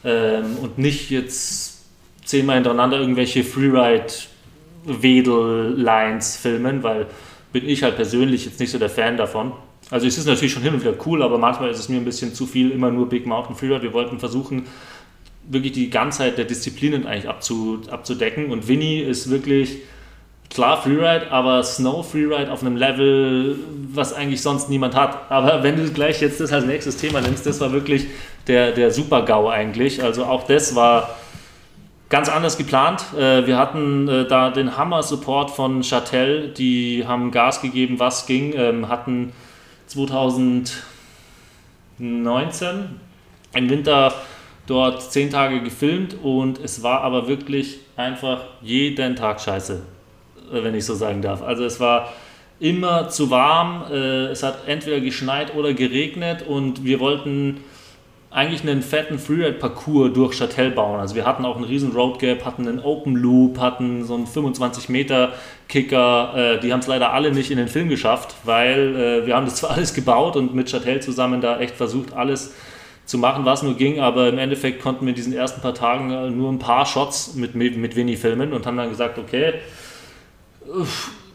ähm, und nicht jetzt zehnmal hintereinander irgendwelche Freeride-Wedel-Lines filmen, weil bin ich halt persönlich jetzt nicht so der Fan davon. Also es ist natürlich schon hin und wieder cool, aber manchmal ist es mir ein bisschen zu viel, immer nur Big Mountain Freeride. Wir wollten versuchen, wirklich die Ganzheit der Disziplinen eigentlich abzu, abzudecken. Und Winnie ist wirklich klar Freeride, aber Snow Freeride auf einem Level, was eigentlich sonst niemand hat. Aber wenn du gleich jetzt das als nächstes Thema nimmst, das war wirklich der, der Super-GAU eigentlich. Also auch das war ganz anders geplant. Äh, wir hatten äh, da den Hammer-Support von Chatel, die haben Gas gegeben, was ging, ähm, hatten 2019 im Winter dort zehn Tage gefilmt und es war aber wirklich einfach jeden Tag scheiße, äh, wenn ich so sagen darf. Also es war immer zu warm, äh, es hat entweder geschneit oder geregnet und wir wollten eigentlich einen fetten Freeride-Parcours durch Châtel bauen. Also wir hatten auch einen riesen Road Gap, hatten einen Open Loop, hatten so einen 25 Meter Kicker. Äh, die haben es leider alle nicht in den Film geschafft, weil wir haben das zwar alles gebaut und mit Châtel zusammen da echt versucht, alles zu machen, was nur ging, aber im Endeffekt konnten wir in diesen ersten paar Tagen äh, nur ein paar Shots mit, mit, Winnie filmen und haben dann gesagt, okay,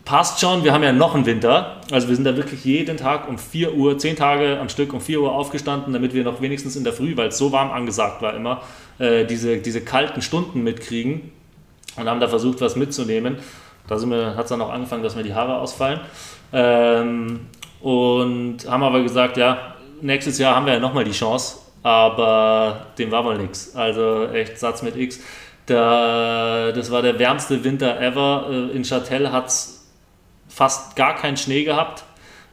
passt schon, wir haben ja noch einen Winter. Also wir sind da wirklich jeden Tag um 4 Uhr, 10 Tage am Stück um 4 Uhr aufgestanden, damit wir noch wenigstens in der Früh, weil es so warm angesagt war immer, äh, diese, diese kalten Stunden mitkriegen und haben da versucht, was mitzunehmen. Da hat es dann auch angefangen, dass mir die Haare ausfallen. Ähm, und haben aber gesagt, ja, nächstes Jahr haben wir ja nochmal die Chance aber dem war wohl nichts. Also echt Satz mit X. Da, das war der wärmste Winter ever. Äh, in Châtel hat es fast gar keinen Schnee gehabt.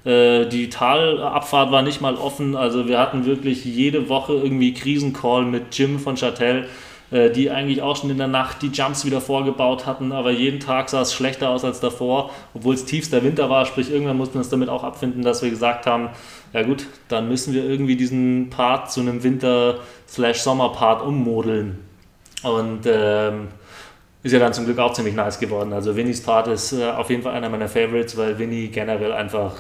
Äh, die Talabfahrt war nicht mal offen. Also wir hatten wirklich jede Woche irgendwie Krisencall mit Jim von Châtel, die eigentlich auch schon in der Nacht die Jumps wieder vorgebaut hatten. Aber jeden Tag sah es schlechter aus als davor, obwohl es tiefster Winter war. Sprich, irgendwann mussten wir uns damit auch abfinden, dass wir gesagt haben, ja gut, dann müssen wir irgendwie diesen Part zu einem Winter-Sommer-Part ummodeln. Und ähm, ist ja dann zum Glück auch ziemlich nice geworden. Also Winnies Part ist äh, auf jeden Fall einer meiner Favorites, weil Winnie generell einfach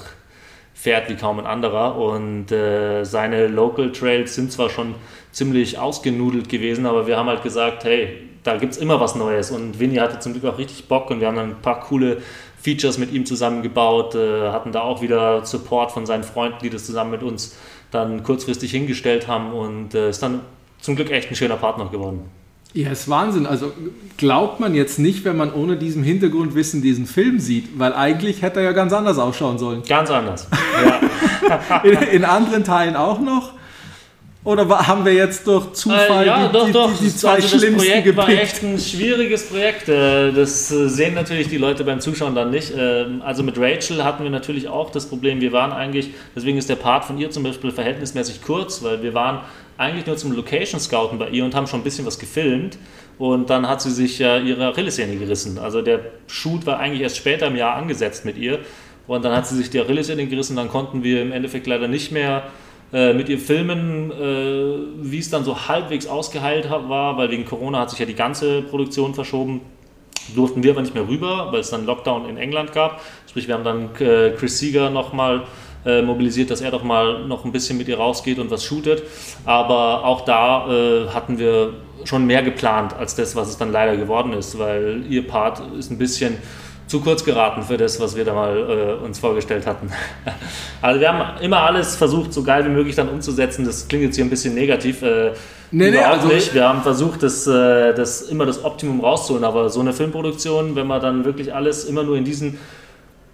fährt wie kaum ein anderer. Und äh, seine Local Trails sind zwar schon ziemlich ausgenudelt gewesen, aber wir haben halt gesagt, hey, da gibt es immer was Neues. Und Winnie hatte zum Glück auch richtig Bock und wir haben dann ein paar coole Features mit ihm zusammengebaut, äh, hatten da auch wieder Support von seinen Freunden, die das zusammen mit uns dann kurzfristig hingestellt haben. Und äh, ist dann zum Glück echt ein schöner Partner geworden.
Ja, ist Wahnsinn. Also glaubt man jetzt nicht, wenn man ohne diesem Hintergrundwissen diesen Film sieht, weil eigentlich hätte er ja ganz anders ausschauen sollen.
Ganz anders.
Ja. in, in anderen Teilen auch noch. Oder haben wir jetzt durch Zufall
äh, ja,
die,
doch,
die,
doch.
die, die zwei
also
schlimmsten
Das Projekt
gepickt?
war echt ein schwieriges Projekt. Äh, Das äh, sehen natürlich die Leute beim Zuschauen dann nicht. Ähm, Also mit Rachel hatten wir natürlich auch das Problem, wir waren eigentlich, deswegen ist der Part von ihr zum Beispiel verhältnismäßig kurz, weil wir waren eigentlich nur zum Location Scouten bei ihr und haben schon ein bisschen was gefilmt. Und dann hat sie sich ja ihre Achillessehne gerissen. Also der Shoot war eigentlich erst später im Jahr angesetzt mit ihr. Und dann hat sie sich die Achillessehne gerissen. Dann konnten wir im Endeffekt leider nicht mehr äh, mit ihr filmen, äh, wie es dann so halbwegs ausgeheilt war, weil wegen Corona hat sich ja die ganze Produktion verschoben. Durften wir aber nicht mehr rüber, weil es dann Lockdown in England gab. Sprich, wir haben dann äh, Chris Seeger nochmal äh, mobilisiert, dass er doch mal noch ein bisschen mit ihr rausgeht und was shootet. Aber auch da äh, hatten wir schon mehr geplant als das, was es dann leider geworden ist, weil ihr Part ist ein bisschen zu kurz geraten für das, was wir da mal äh, uns vorgestellt hatten. also wir haben immer alles versucht, so geil wie möglich dann umzusetzen. Das klingt jetzt hier ein bisschen negativ. Äh, nee, nee, also nicht. Wir haben versucht, das, äh, das immer das Optimum rauszuholen, aber so eine Filmproduktion, wenn man dann wirklich alles immer nur in diesen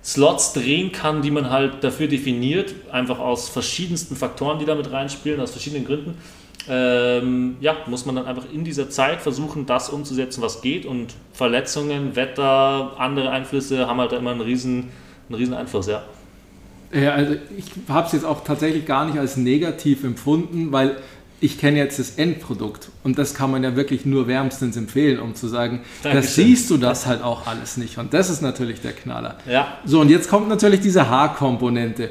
Slots drehen kann, die man halt dafür definiert, einfach aus verschiedensten Faktoren, die damit reinspielen, aus verschiedenen Gründen, ähm, ja, muss man dann einfach in dieser Zeit versuchen, das umzusetzen, was geht. Und Verletzungen, Wetter, andere Einflüsse haben halt immer einen riesen, einen riesen Einfluss, ja.
Ja, also ich habe es jetzt auch tatsächlich gar nicht als negativ empfunden, weil ich kenne jetzt das Endprodukt und das kann man ja wirklich nur wärmstens empfehlen, um zu sagen, da siehst du das halt auch alles nicht und das ist natürlich der Knaller.
Ja.
So und jetzt kommt natürlich diese Haarkomponente.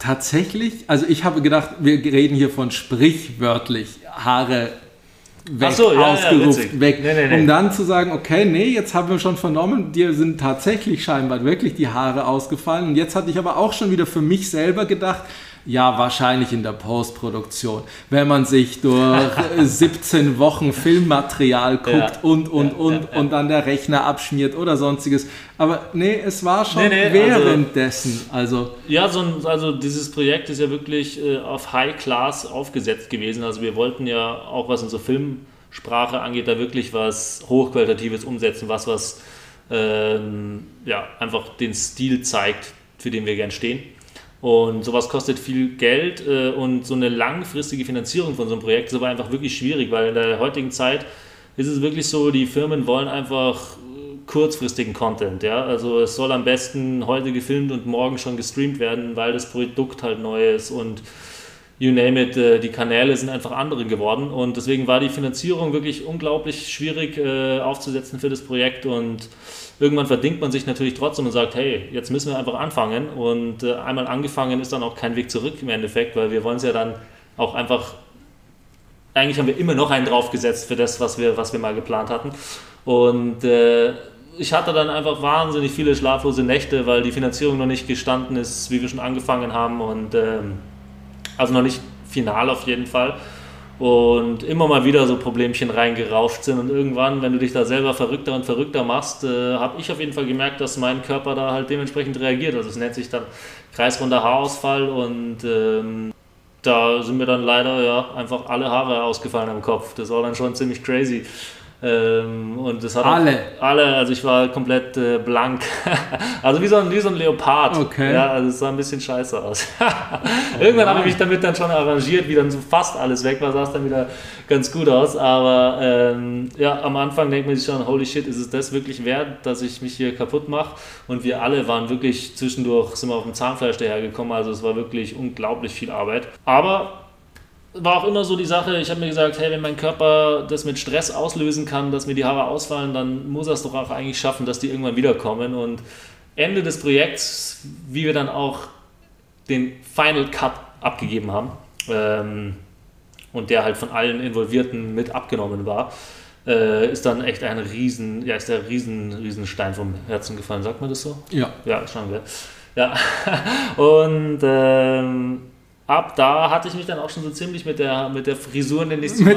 Tatsächlich, also ich habe gedacht, wir reden hier von sprichwörtlich Haare weg,
so, ja,
ausgerufen,
ja,
weg,
nee, nee, nee.
um dann zu sagen, okay, nee, jetzt haben wir schon vernommen, dir sind tatsächlich scheinbar wirklich die Haare ausgefallen und jetzt hatte ich aber auch schon wieder für mich selber gedacht, ja, wahrscheinlich in der Postproduktion. Wenn man sich durch 17 Wochen Filmmaterial guckt ja, und, und, ja, und, ja, und dann der Rechner abschmiert oder sonstiges. Aber nee, es war schon nee, nee, also währenddessen. Also,
ja, so ein, also dieses Projekt ist ja wirklich äh, auf High Class aufgesetzt gewesen. Also wir wollten ja auch, was unsere Filmsprache angeht, da wirklich was Hochqualitatives umsetzen, was, was ähm, ja, einfach den Stil zeigt, für den wir gern stehen. Und sowas kostet viel Geld äh, und so eine langfristige Finanzierung von so einem Projekt ist aber einfach wirklich schwierig, weil in der heutigen Zeit ist es wirklich so, die Firmen wollen einfach kurzfristigen Content. Ja? Also es soll am besten heute gefilmt und morgen schon gestreamt werden, weil das Produkt halt neu ist und you name it, äh, die Kanäle sind einfach andere geworden und deswegen war die Finanzierung wirklich unglaublich schwierig äh, aufzusetzen für das Projekt und irgendwann verdingt man sich natürlich trotzdem und sagt, hey, jetzt müssen wir einfach anfangen. Und äh, einmal angefangen ist dann auch kein Weg zurück im Endeffekt, weil wir wollen es ja dann auch einfach, eigentlich haben wir immer noch einen draufgesetzt für das, was wir, was wir mal geplant hatten. Und äh, ich hatte dann einfach wahnsinnig viele schlaflose Nächte, weil die Finanzierung noch nicht gestanden ist, wie wir schon angefangen haben. Und ähm, also noch nicht final auf jeden Fall und immer mal wieder so Problemchen reingerauscht sind. Und irgendwann, wenn du dich da selber verrückter und verrückter machst, äh, habe ich auf jeden Fall gemerkt, dass mein Körper da halt dementsprechend reagiert. Also es nennt sich dann kreisrunder Haarausfall und ähm, da sind mir dann leider ja einfach alle Haare ausgefallen am Kopf. Das war dann schon ziemlich crazy. Ähm, und das hat
alle.
Auch, alle, also ich war komplett äh, blank. also wie so, ein, wie so ein Leopard.
Okay.
Ja, also es sah ein bisschen scheiße aus. Irgendwann habe ich mich damit dann schon arrangiert, wie dann so fast alles weg war, sah es dann wieder ganz gut aus. Aber ähm, ja, am Anfang denkt man sich schon, holy shit, ist es das wirklich wert, dass ich mich hier kaputt mache? Und wir alle waren wirklich zwischendurch, sind wir auf dem Zahnfleisch dahergekommen. Also es war wirklich unglaublich viel Arbeit. Aber war auch immer so die Sache, ich habe mir gesagt, hey, wenn mein Körper das mit Stress auslösen kann, dass mir die Haare ausfallen, dann muss er es doch auch eigentlich schaffen, dass die irgendwann wiederkommen. Und Ende des Projekts, wie wir dann auch den Final Cut abgegeben haben ähm, und der halt von allen Involvierten mit abgenommen war, äh, ist dann echt ein riesen, ja, ist der riesen, riesen Stein vom Herzen gefallen. Sagt man das so?
Ja.
Ja, schauen wir. Ja. Und ähm, ab da hatte ich mich dann auch schon so ziemlich mit der, mit der Frisur, nenne ich es mal,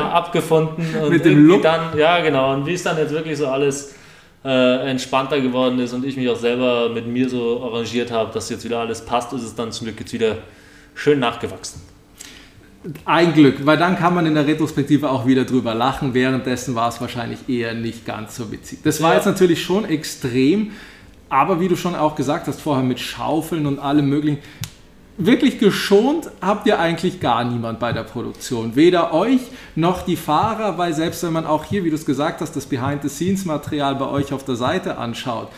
abgefunden. Und
mit dem Look.
Dann, ja, genau. Und wie es dann jetzt wirklich so alles äh, entspannter geworden ist und ich mich auch selber mit mir so arrangiert habe, dass jetzt wieder alles passt, ist es dann zum Glück jetzt wieder schön nachgewachsen.
Ein Glück, weil dann kann man in der Retrospektive auch wieder drüber lachen. Währenddessen war es wahrscheinlich eher nicht ganz so witzig. Das war ja. jetzt natürlich schon extrem, aber wie du schon auch gesagt hast vorher mit Schaufeln und allem möglichen, wirklich geschont habt ihr eigentlich gar niemand bei der Produktion. Weder euch noch die Fahrer, weil selbst wenn man auch hier, wie du es gesagt hast, das Behind-the-Scenes-Material bei euch auf der Seite anschaut,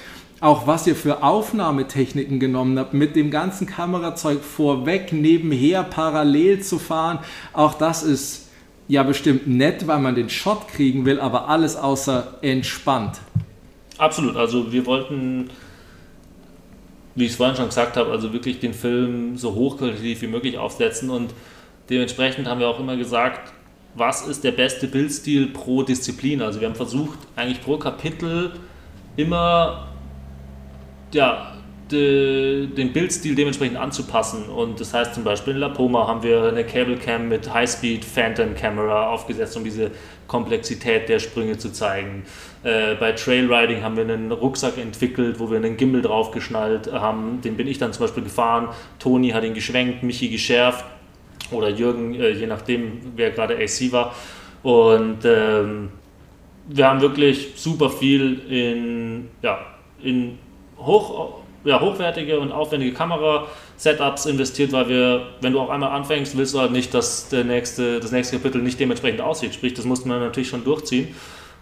auch was ihr für Aufnahmetechniken genommen habt, mit dem ganzen Kamerazeug vorweg, nebenher, parallel zu fahren, auch das ist ja bestimmt nett, weil man den Shot kriegen will, aber alles außer entspannt.
Absolut, also wir wollten wie ich es vorhin schon gesagt habe, also wirklich den Film so hochqualitativ wie möglich aufsetzen und dementsprechend haben wir auch immer gesagt, was ist der beste Bildstil pro Disziplin. Also wir haben versucht, eigentlich pro Kapitel immer ja, den Bildstil dementsprechend anzupassen. Und das heißt zum Beispiel in La Poma haben wir eine Cable Cam mit High-Speed Phantom Camera aufgesetzt, um diese Komplexität der Sprünge zu zeigen. Äh, bei Trailriding haben wir einen Rucksack entwickelt, wo wir einen Gimbal draufgeschnallt haben. Den bin ich dann zum Beispiel gefahren. Toni hat ihn geschwenkt, Michi geschärft oder Jürgen, äh, je nachdem, wer gerade AC war. Und ähm, wir haben wirklich super viel in, ja, in hoch, ja, hochwertige und aufwendige Kamera-Setups investiert, weil wir, wenn du auch einmal anfängst, willst du halt nicht, dass der nächste, das nächste Kapitel nicht dementsprechend aussieht. Sprich, das musste man natürlich schon durchziehen.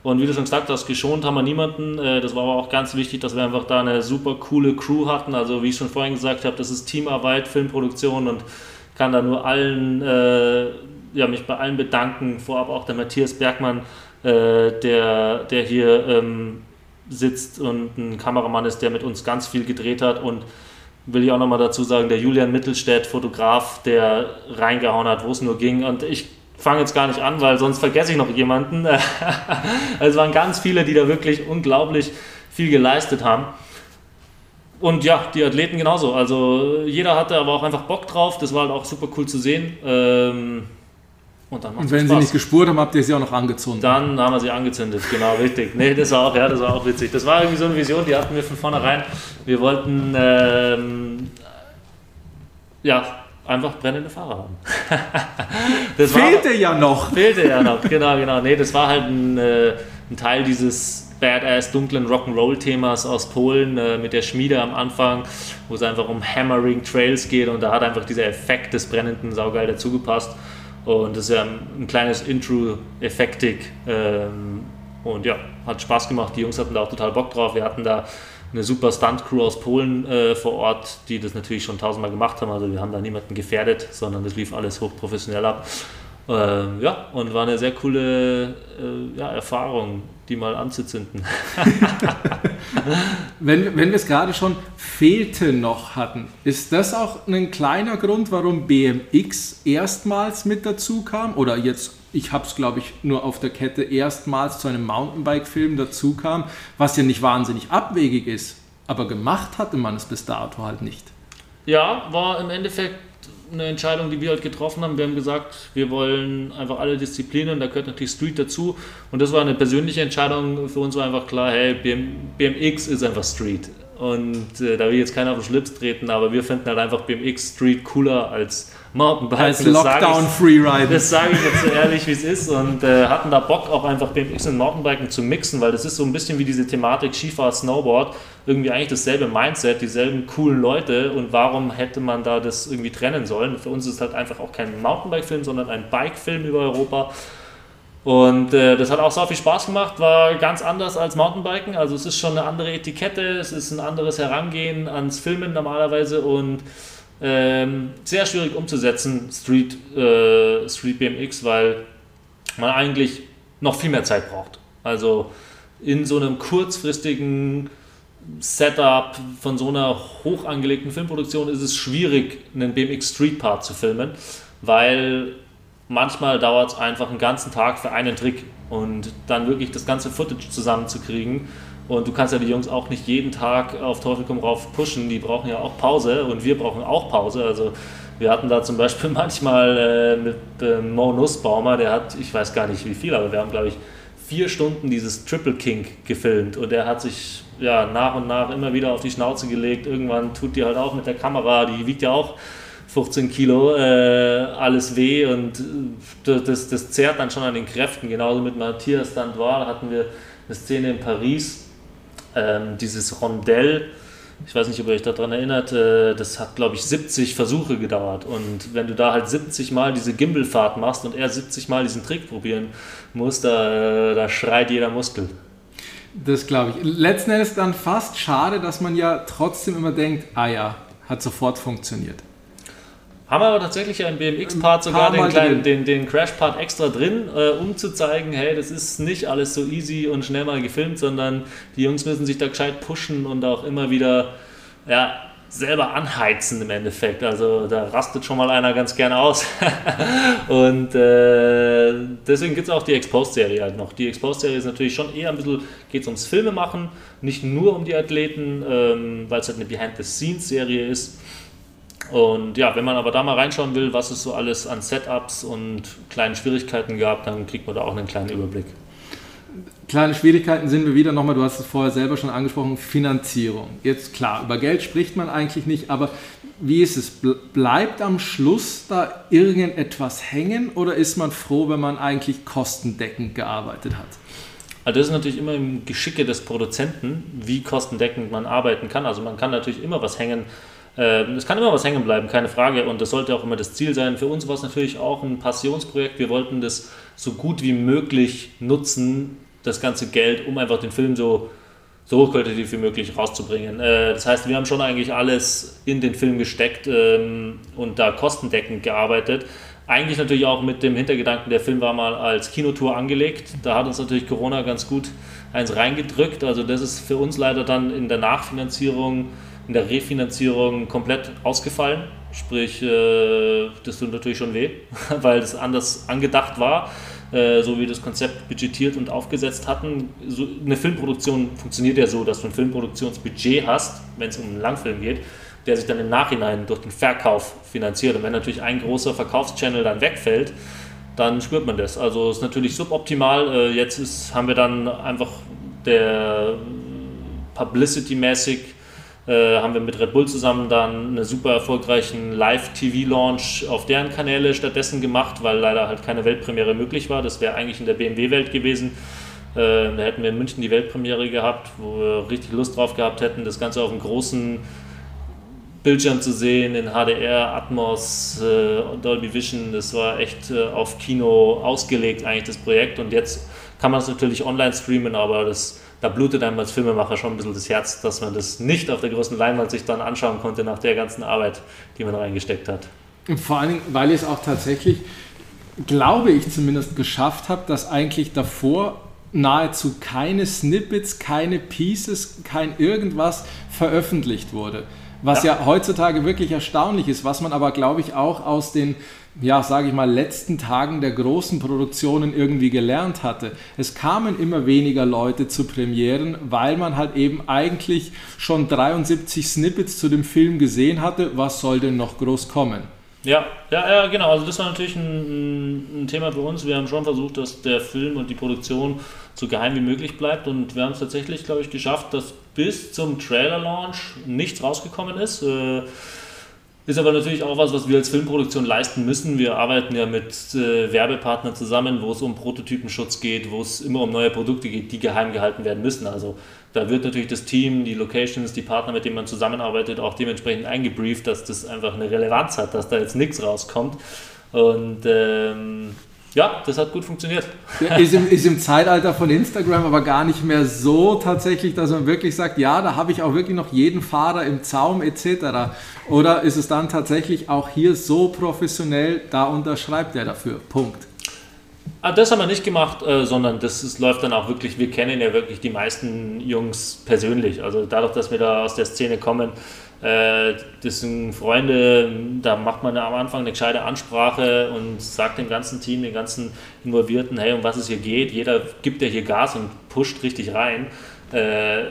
Und wie du schon gesagt hast, geschont haben wir niemanden. Äh, das war aber auch ganz wichtig, dass wir einfach da eine super coole Crew hatten. Also wie ich schon vorhin gesagt habe, das ist Teamarbeit, Filmproduktion und kann da nur allen, äh, ja, mich bei allen bedanken. Vorab auch der Matthias Bergmann, äh, der, der hier ähm, sitzt und ein Kameramann ist, der mit uns ganz viel gedreht hat und will ich auch nochmal dazu sagen, der Julian Mittelstädt, Fotograf, der reingehauen hat, wo es nur ging. Und ich fange jetzt gar nicht an, weil sonst vergesse ich noch jemanden. es waren ganz viele, die da wirklich unglaublich viel geleistet haben. Und ja, die Athleten genauso. Also jeder hatte aber auch einfach Bock drauf. Das war halt auch super cool zu sehen. Ähm,
und, dann und wenn sie nicht gespurt haben, habt ihr sie auch noch angezündet.
Dann haben wir sie angezündet, genau, richtig. Nee, das war auch, ja, das war auch witzig. Das war irgendwie so eine Vision, die hatten wir von vornherein. Wir wollten ähm, ja, einfach brennende Fahrer haben.
das fehlte war, ja noch.
Fehlte ja noch, genau, genau. Nee, das war halt ein, äh, ein Teil dieses badass dunklen Rock'n'Roll-Themas aus Polen äh, mit der Schmiede am Anfang, wo es einfach um Hammering Trails geht und da hat einfach dieser Effekt des brennenden saugeil dazugepasst. Und das ist ja ein kleines Intro-Effektig. Ähm, und ja, hat Spaß gemacht. Die Jungs hatten da auch total Bock drauf. Wir hatten da eine super Stunt-Crew aus Polen äh, vor Ort, die das natürlich schon tausendmal gemacht haben. Also wir haben da niemanden gefährdet, sondern das lief alles hochprofessionell ab. Ähm, ja, und war eine sehr coole äh, ja, Erfahrung, die mal anzuzünden.
wenn, wenn wir es gerade schon fehlte noch hatten, ist das auch ein kleiner Grund, warum BMX erstmals mit dazu kam? Oder jetzt, ich habe es glaube ich nur auf der Kette, erstmals zu einem Mountainbike-Film dazu kam, was ja nicht wahnsinnig abwegig ist, aber gemacht hatte man es bis dato halt nicht.
Ja, war im Endeffekt eine Entscheidung, die wir halt getroffen haben. Wir haben gesagt, wir wollen einfach alle Disziplinen, da gehört natürlich Street dazu. Und das war eine persönliche Entscheidung. Für uns war einfach klar, hey, BMX ist einfach Street. Und äh, da will jetzt keiner auf den Schlips treten, aber wir finden halt einfach BMX Street cooler als Mountainbike.
Als Lockdown-Freeride.
Das sage ich jetzt so ehrlich, wie es ist. Und äh, hatten da Bock, auch einfach BMX und Mountainbiken zu mixen, weil das ist so ein bisschen wie diese Thematik Skifahrt, Snowboard. Irgendwie eigentlich dasselbe Mindset, dieselben coolen Leute. Und warum hätte man da das irgendwie trennen sollen? Für uns ist es halt einfach auch kein Mountainbike-Film, sondern ein Bike-Film über Europa. Und äh, das hat auch so viel Spaß gemacht, war ganz anders als Mountainbiken. Also es ist schon eine andere Etikette, es ist ein anderes Herangehen ans Filmen normalerweise und ähm, sehr schwierig umzusetzen, Street, äh, Street BMX, weil man eigentlich noch viel mehr Zeit braucht. Also in so einem kurzfristigen Setup von so einer hoch angelegten Filmproduktion ist es schwierig, einen BMX Street Part zu filmen, weil manchmal dauert es einfach einen ganzen Tag für einen Trick und dann wirklich das ganze Footage zusammenzukriegen und du kannst ja die Jungs auch nicht jeden Tag auf Teufel komm rauf pushen, die brauchen ja auch Pause und wir brauchen auch Pause. Also wir hatten da zum Beispiel manchmal äh, mit äh, Mo Nussbaumer, der hat, ich weiß gar nicht wie viel, aber wir haben glaube ich vier Stunden dieses Triple King gefilmt und der hat sich ja nach und nach immer wieder auf die Schnauze gelegt. Irgendwann tut die halt auch mit der Kamera, die wiegt ja auch 15 Kilo, äh, alles weh und äh, das, das zehrt dann schon an den Kräften. Genauso mit Matthias Dandois hatten wir eine Szene in Paris, ähm, dieses Rondell, ich weiß nicht, ob ihr euch daran erinnert, äh, das hat, glaube ich, 70 Versuche gedauert. Und wenn du da halt 70 Mal diese Gimbelfahrt machst und er 70 Mal diesen Trick probieren muss, da, da schreit jeder Muskel.
Das glaube ich. Letzten Endes dann fast schade, dass man ja trotzdem immer denkt, ah ja, hat sofort funktioniert.
Haben wir aber tatsächlich einen BMX-Part sogar den, kleinen, den, den Crash-Part extra drin, äh, um zu zeigen, hey, das ist nicht alles so easy und schnell mal gefilmt, sondern die Jungs müssen sich da gescheit pushen und auch immer wieder ja, selber anheizen im Endeffekt. Also da rastet schon mal einer ganz gerne aus. und äh, deswegen gibt es auch die Exposed-Serie halt noch. Die Exposed-Serie ist natürlich schon eher ein bisschen, geht es ums Filmemachen, nicht nur um die Athleten, ähm, weil es halt eine Behind-the-Scenes-Serie ist. Und ja, wenn man aber da mal reinschauen will, was es so alles an Setups und kleinen Schwierigkeiten gab, dann kriegt man da auch einen kleinen Überblick.
Kleine Schwierigkeiten sind wir wieder nochmal, du hast es vorher selber schon angesprochen, Finanzierung. Jetzt klar, über Geld spricht man eigentlich nicht, aber wie ist es? Bleibt am Schluss da irgendetwas hängen oder ist man froh, wenn man eigentlich kostendeckend gearbeitet hat?
Also das ist natürlich immer im Geschicke des Produzenten, wie kostendeckend man arbeiten kann. Also man kann natürlich immer was hängen, es kann immer was hängen bleiben, keine Frage. Und das sollte auch immer das Ziel sein. Für uns war es natürlich auch ein Passionsprojekt. Wir wollten das so gut wie möglich nutzen, das ganze Geld, um einfach den Film so, so hochqualitativ wie möglich rauszubringen. Äh, das heißt, wir haben schon eigentlich alles in den Film gesteckt ähm, und da kostendeckend gearbeitet. Eigentlich natürlich auch mit dem Hintergedanken, der Film war mal als Kinotour angelegt. Da hat uns natürlich Corona ganz gut eins reingedrückt. Also das ist für uns leider dann in der Nachfinanzierung in der Refinanzierung komplett ausgefallen. Sprich, äh, das tut natürlich schon weh, weil das anders angedacht war, äh, so wie das Konzept budgetiert und aufgesetzt hatten. Eine Filmproduktion funktioniert ja so, dass du ein Filmproduktionsbudget hast, wenn es um einen Langfilm geht, der sich dann im Nachhinein durch den Verkauf finanziert. Und wenn natürlich ein großer Verkaufschannel dann wegfällt, dann spürt man das. Also ist natürlich suboptimal. Äh, jetzt ist, haben wir dann einfach der Publicity-mäßig äh, haben wir mit Red Bull zusammen dann einen super erfolgreichen Live-TV-Launch auf deren Kanäle stattdessen gemacht, weil leider halt keine Weltpremiere möglich war. Das wäre eigentlich in der BMW-Welt gewesen. Äh, da hätten wir in München die Weltpremiere gehabt, wo wir richtig Lust drauf gehabt hätten, das Ganze auf einem großen Bildschirm zu sehen, in HDR, Atmos, äh, Dolby Vision. Das war echt äh, auf Kino ausgelegt, eigentlich das Projekt. Und jetzt kann man es natürlich online streamen, aber das da blutet einem als Filmemacher schon ein bisschen das Herz, dass man das nicht auf der großen Leinwand sich dann anschauen konnte nach der ganzen Arbeit, die man reingesteckt hat.
Und vor allen Dingen, weil ich es auch tatsächlich, glaube ich zumindest, geschafft habe, dass eigentlich davor nahezu keine Snippets, keine Pieces, kein irgendwas veröffentlicht wurde. Was ja. ja heutzutage wirklich erstaunlich ist, was man aber, glaube ich, auch aus den ja, sage ich mal, letzten Tagen der großen Produktionen irgendwie gelernt hatte. Es kamen immer weniger Leute zu Premieren, weil man halt eben eigentlich schon 73 Snippets zu dem Film gesehen hatte. Was soll denn noch groß kommen?
Ja, ja, ja, genau. Also das war natürlich ein, ein Thema für uns. Wir haben schon versucht, dass der Film und die Produktion so geheim wie möglich bleibt und wir haben es tatsächlich, glaube ich, geschafft, dass bis zum Trailer-Launch nichts rausgekommen ist. Äh, ist aber natürlich auch was, was wir als Filmproduktion leisten müssen. Wir arbeiten ja mit äh, Werbepartnern zusammen, wo es um Prototypenschutz geht, wo es immer um neue Produkte geht, die geheim gehalten werden müssen. Also da wird natürlich das Team, die Locations, die Partner, mit denen man zusammenarbeitet, auch dementsprechend eingebrieft, dass das einfach eine Relevanz hat, dass da jetzt nichts rauskommt. Und ähm, ja, das hat gut funktioniert.
Ist im, ist im, Zeitalter von Instagram aber gar nicht mehr so tatsächlich, dass man wirklich sagt, ja, da habe ich auch wirklich noch jeden Fahrer im Zaum etc. Oder ist es dann tatsächlich auch hier so professionell, da unterschreibt er dafür? Punkt.
Ah, das haben wir nicht gemacht, äh, sondern das ist, läuft dann auch wirklich, wir kennen ja wirklich die meisten Jungs persönlich. Also dadurch, dass wir da aus der Szene kommen, das sind Freunde, da macht man am Anfang eine gescheite Ansprache und sagt dem ganzen Team, den ganzen Involvierten, hey, um was es hier geht. Jeder gibt ja hier Gas und pusht richtig rein. Äh,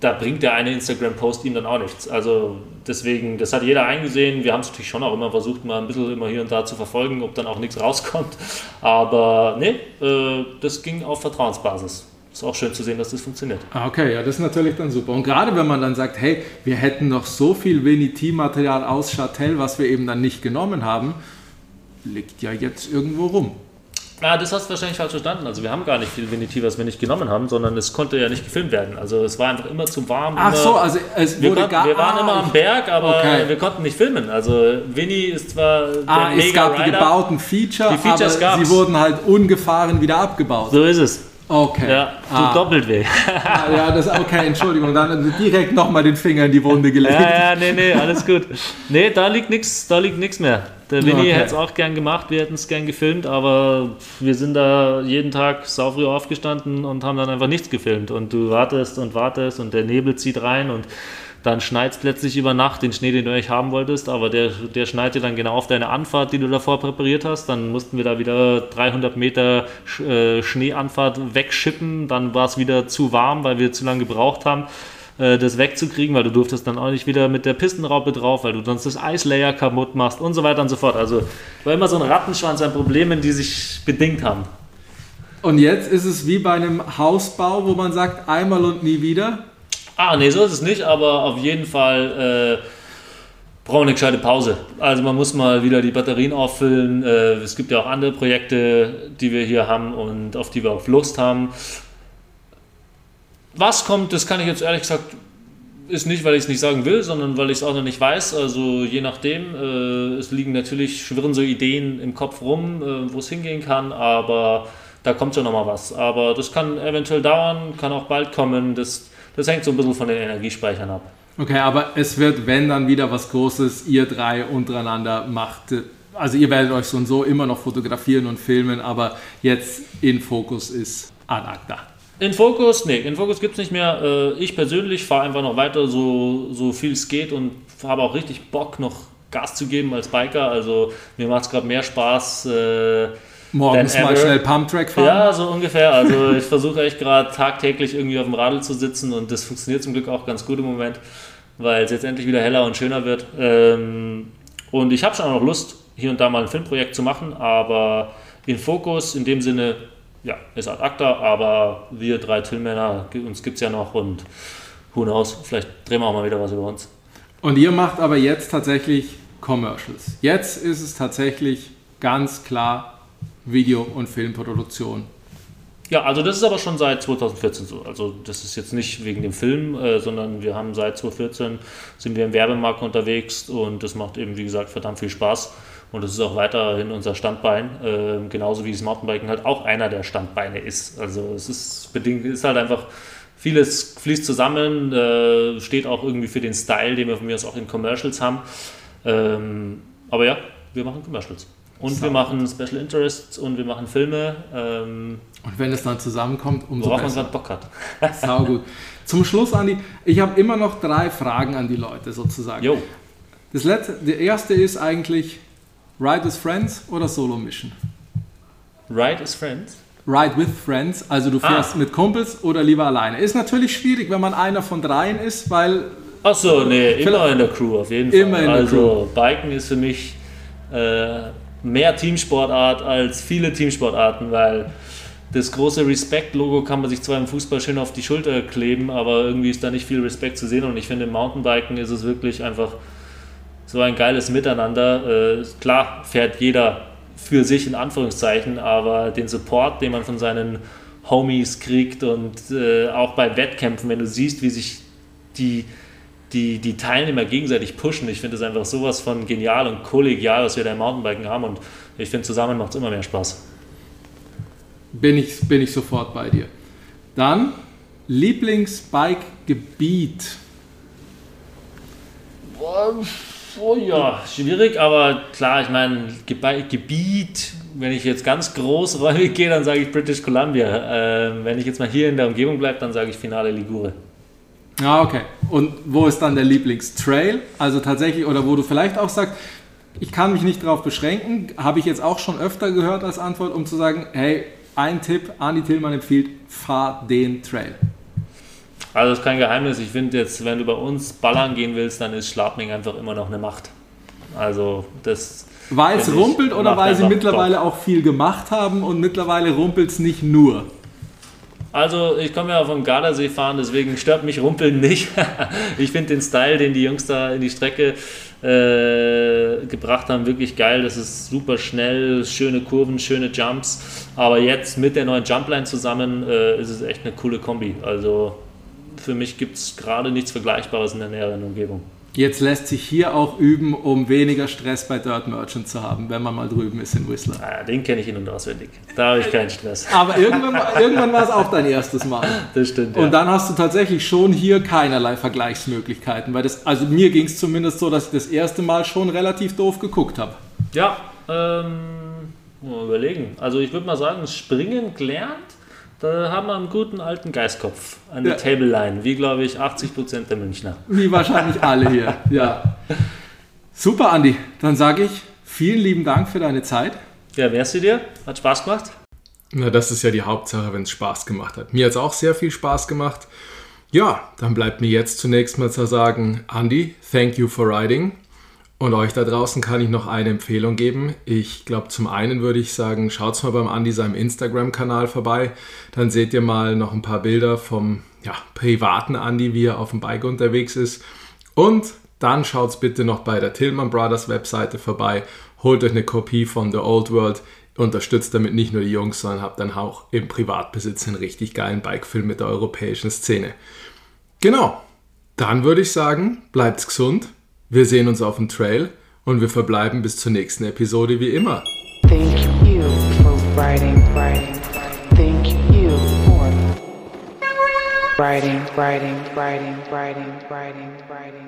da bringt der eine Instagram-Post ihm dann auch nichts. Also deswegen, das hat jeder eingesehen. Wir haben es natürlich schon auch immer versucht, mal ein bisschen immer hier und da zu verfolgen, ob dann auch nichts rauskommt. Aber nee, äh, das ging auf Vertrauensbasis ist auch schön zu sehen, dass das funktioniert.
Ah, okay, ja, das ist natürlich dann super. Und gerade wenn man dann sagt, hey, wir hätten noch so viel Veniti-Material aus Châtel, was wir eben dann nicht genommen haben, liegt ja jetzt irgendwo rum.
Ah, das hast du wahrscheinlich falsch verstanden. Also wir haben gar nicht viel Veniti, was wir nicht genommen haben, sondern es konnte ja nicht gefilmt werden. Also es war einfach immer zu warm.
Ach so, also es
wir
wurde
konnten, gar... Wir waren ah, immer am Berg, aber okay. wir konnten nicht filmen. Also Winnie ist zwar der
ah, es gab Rider. die gebauten Feature, die Features aber gab's. sie wurden halt ungefahren wieder abgebaut.
So ist es.
Okay.
Ja, tut ah. doppelt weh.
Ah, ja, das ist okay, Entschuldigung. Dann direkt nochmal den Finger in die Wunde gelegt.
Ja, ja, nee, nee, alles gut. Nee, da liegt nichts, da liegt nichts mehr. Der Winnie okay. hätte es auch gern gemacht, wir hätten es gern gefilmt, aber wir sind da jeden Tag saufrüh aufgestanden und haben dann einfach nichts gefilmt. Und du wartest und wartest und der Nebel zieht rein und dann schneit es plötzlich über Nacht den Schnee, den du eigentlich haben wolltest, aber der, der schneit dir dann genau auf deine Anfahrt, die du davor präpariert hast. Dann mussten wir da wieder 300 Meter äh, Schneeanfahrt wegschippen, dann war es wieder zu warm, weil wir zu lange gebraucht haben äh, das wegzukriegen, weil du durftest dann auch nicht wieder mit der Pistenraupe drauf, weil du sonst das Eislayer kaputt machst und so weiter und so fort. Also war immer so ein Rattenschwanz an Problemen, die sich bedingt haben.
Und jetzt ist es wie bei einem Hausbau, wo man sagt, einmal und nie wieder.
Ah, nee, so ist es nicht, aber auf jeden Fall äh, brauchen wir eine gescheite Pause. Also man muss mal wieder die Batterien auffüllen. Äh, es gibt ja auch andere Projekte, die wir hier haben und auf die wir auch Lust haben. Was kommt, das kann ich jetzt ehrlich gesagt, ist nicht, weil ich es nicht sagen will, sondern weil ich es auch noch nicht weiß. Also je nachdem, äh, es liegen natürlich, schwirren so Ideen im Kopf rum, äh, wo es hingehen kann, aber da kommt schon nochmal was. Aber das kann eventuell dauern, kann auch bald kommen. Das, das hängt so ein bisschen von den Energiespeichern ab.
Okay, aber es wird, wenn dann wieder was Großes, ihr drei untereinander macht. Also ihr werdet euch so und so immer noch fotografieren und filmen, aber jetzt in Fokus ist ad acta.
In Fokus, nee, in Fokus gibt es nicht mehr. Äh, ich persönlich fahre einfach noch weiter, so, so viel es geht und habe auch richtig Bock, noch Gas zu geben als Biker. Also mir macht es gerade mehr Spaß.
Morgens mal schnell Pumptrack fahren?
Ja, so ungefähr. Also ich versuche echt gerade tagtäglich irgendwie auf dem Radl zu sitzen und das funktioniert zum Glück auch ganz gut im Moment, weil es jetzt endlich wieder heller und schöner wird. Ähm, und ich habe schon auch noch Lust, hier und da mal ein Filmprojekt zu machen, aber in Fokus in dem Sinne ja, ist ad acta, aber wir drei Tillmänner, uns gibt es ja noch und who knows, vielleicht drehen wir auch mal wieder was über uns.
Und ihr macht aber jetzt tatsächlich Commercials. Jetzt ist es tatsächlich ganz klar Video- und Filmproduktion.
Ja, also das ist aber schon seit 2014 so. Also das ist jetzt nicht wegen dem Film, äh, sondern wir haben seit 2014 sind wir im Werbemarkt unterwegs und das macht eben, wie gesagt, verdammt viel Spaß. Und das ist auch weiterhin unser Standbein, äh, genauso wie das Mountainbiken halt auch einer der Standbeine ist. Also es ist bedingt, ist halt einfach, vieles fließt zusammen, äh, steht auch irgendwie für den Style, den wir von mir aus auch in Commercials haben. Ähm, aber ja, wir machen Commercials. Und wir machen Special Interests und wir machen Filme. Ähm,
und wenn es dann zusammenkommt, umso
worauf besser. man gerade Bock hat.
Sau gut. Zum Schluss, Andi, ich habe immer noch drei Fragen an die Leute sozusagen.
Jo.
Das letzte, der erste ist eigentlich, Ride with Friends oder Solo Mission?
Ride with Friends?
Ride with Friends, also du fährst ah. mit Kumpels oder lieber alleine. Ist natürlich schwierig, wenn man einer von dreien ist, weil.
Achso, nee, immer in der Crew auf jeden Fall. Immer in der also, Crew. Biken ist für mich äh, mehr Teamsportart als viele Teamsportarten, weil das große Respekt-Logo kann man sich zwar im Fußball schön auf die Schulter kleben, aber irgendwie ist da nicht viel Respekt zu sehen und ich finde im Mountainbiken ist es wirklich einfach so ein geiles Miteinander. Äh, klar fährt jeder für sich in Anführungszeichen, aber den Support, den man von seinen Homies kriegt und äh, auch bei Wettkämpfen, wenn du siehst, wie sich die, die, die Teilnehmer gegenseitig pushen, ich finde das einfach sowas von genial und kollegial, was wir da im Mountainbiken haben und ich finde, zusammen macht es immer mehr Spaß.
Bin ich, bin ich sofort bei dir. Dann Lieblingsbike-Gebiet.
Oh ja, schwierig, aber klar, ich meine, Gebiet, wenn ich jetzt ganz großräumig gehe, dann sage ich British Columbia. Ähm, wenn ich jetzt mal hier in der Umgebung bleibe, dann sage ich Finale Ligure.
Ah, okay. Und wo ist dann der Lieblingstrail? Also tatsächlich, oder wo du vielleicht auch sagst, ich kann mich nicht darauf beschränken, habe ich jetzt auch schon öfter gehört als Antwort, um zu sagen, hey, ein Tipp, Andi Tillmann empfiehlt, fahr den Trail.
Also das ist kein Geheimnis. Ich finde jetzt, wenn du bei uns ballern gehen willst, dann ist Schladming einfach immer noch eine Macht. Also das.
Weil es rumpelt oder weil sie mittlerweile top. auch viel gemacht haben und mittlerweile rumpelt es nicht nur?
Also ich komme ja vom Gardasee fahren, deswegen stört mich Rumpeln nicht. ich finde den Style, den die Jungs da in die Strecke äh, gebracht haben, wirklich geil. Das ist super schnell, schöne Kurven, schöne Jumps. Aber jetzt mit der neuen Jumpline zusammen äh, ist es echt eine coole Kombi. Also für mich gibt es gerade nichts Vergleichbares in der näheren Umgebung.
Jetzt lässt sich hier auch üben, um weniger Stress bei Dirt Merchant zu haben, wenn man mal drüben ist in Whistler.
Ah, den kenne ich in- und auswendig. Da habe ich keinen Stress.
Aber irgendwann, irgendwann war es auch dein erstes Mal.
Das stimmt.
Und ja. dann hast du tatsächlich schon hier keinerlei Vergleichsmöglichkeiten. Weil das, also mir ging es zumindest so, dass ich das erste Mal schon relativ doof geguckt habe.
Ja, ähm, mal überlegen. Also ich würde mal sagen, Springen gelernt Da haben wir einen guten alten Geistkopf an der
Ja.
Table Line, wie glaube ich 80% der Münchner.
Wie wahrscheinlich alle hier. Ja. Super, Andi. Dann sage ich vielen lieben Dank für deine Zeit.
Ja, wärst du dir? Hat Spaß gemacht?
Na, das ist ja die Hauptsache, wenn es Spaß gemacht hat. Mir hat es auch sehr viel Spaß gemacht. Ja, dann bleibt mir jetzt zunächst mal zu sagen, Andy, thank you for riding. Und euch da draußen kann ich noch eine Empfehlung geben. Ich glaube, zum einen würde ich sagen, schaut mal beim Andy seinem Instagram-Kanal vorbei. Dann seht ihr mal noch ein paar Bilder vom ja, privaten Andy, wie er auf dem Bike unterwegs ist. Und dann schaut bitte noch bei der Tillman Brothers Webseite vorbei. Holt euch eine Kopie von The Old World. Unterstützt damit nicht nur die Jungs, sondern habt dann auch im Privatbesitz einen richtig geilen Bikefilm mit der europäischen Szene. Genau. Dann würde ich sagen, bleibt's gesund. Wir sehen uns auf dem Trail und wir verbleiben bis zur nächsten Episode wie immer.
Thank you for writing, writing, thank you for writing, writing, writing, writing, writing, writing.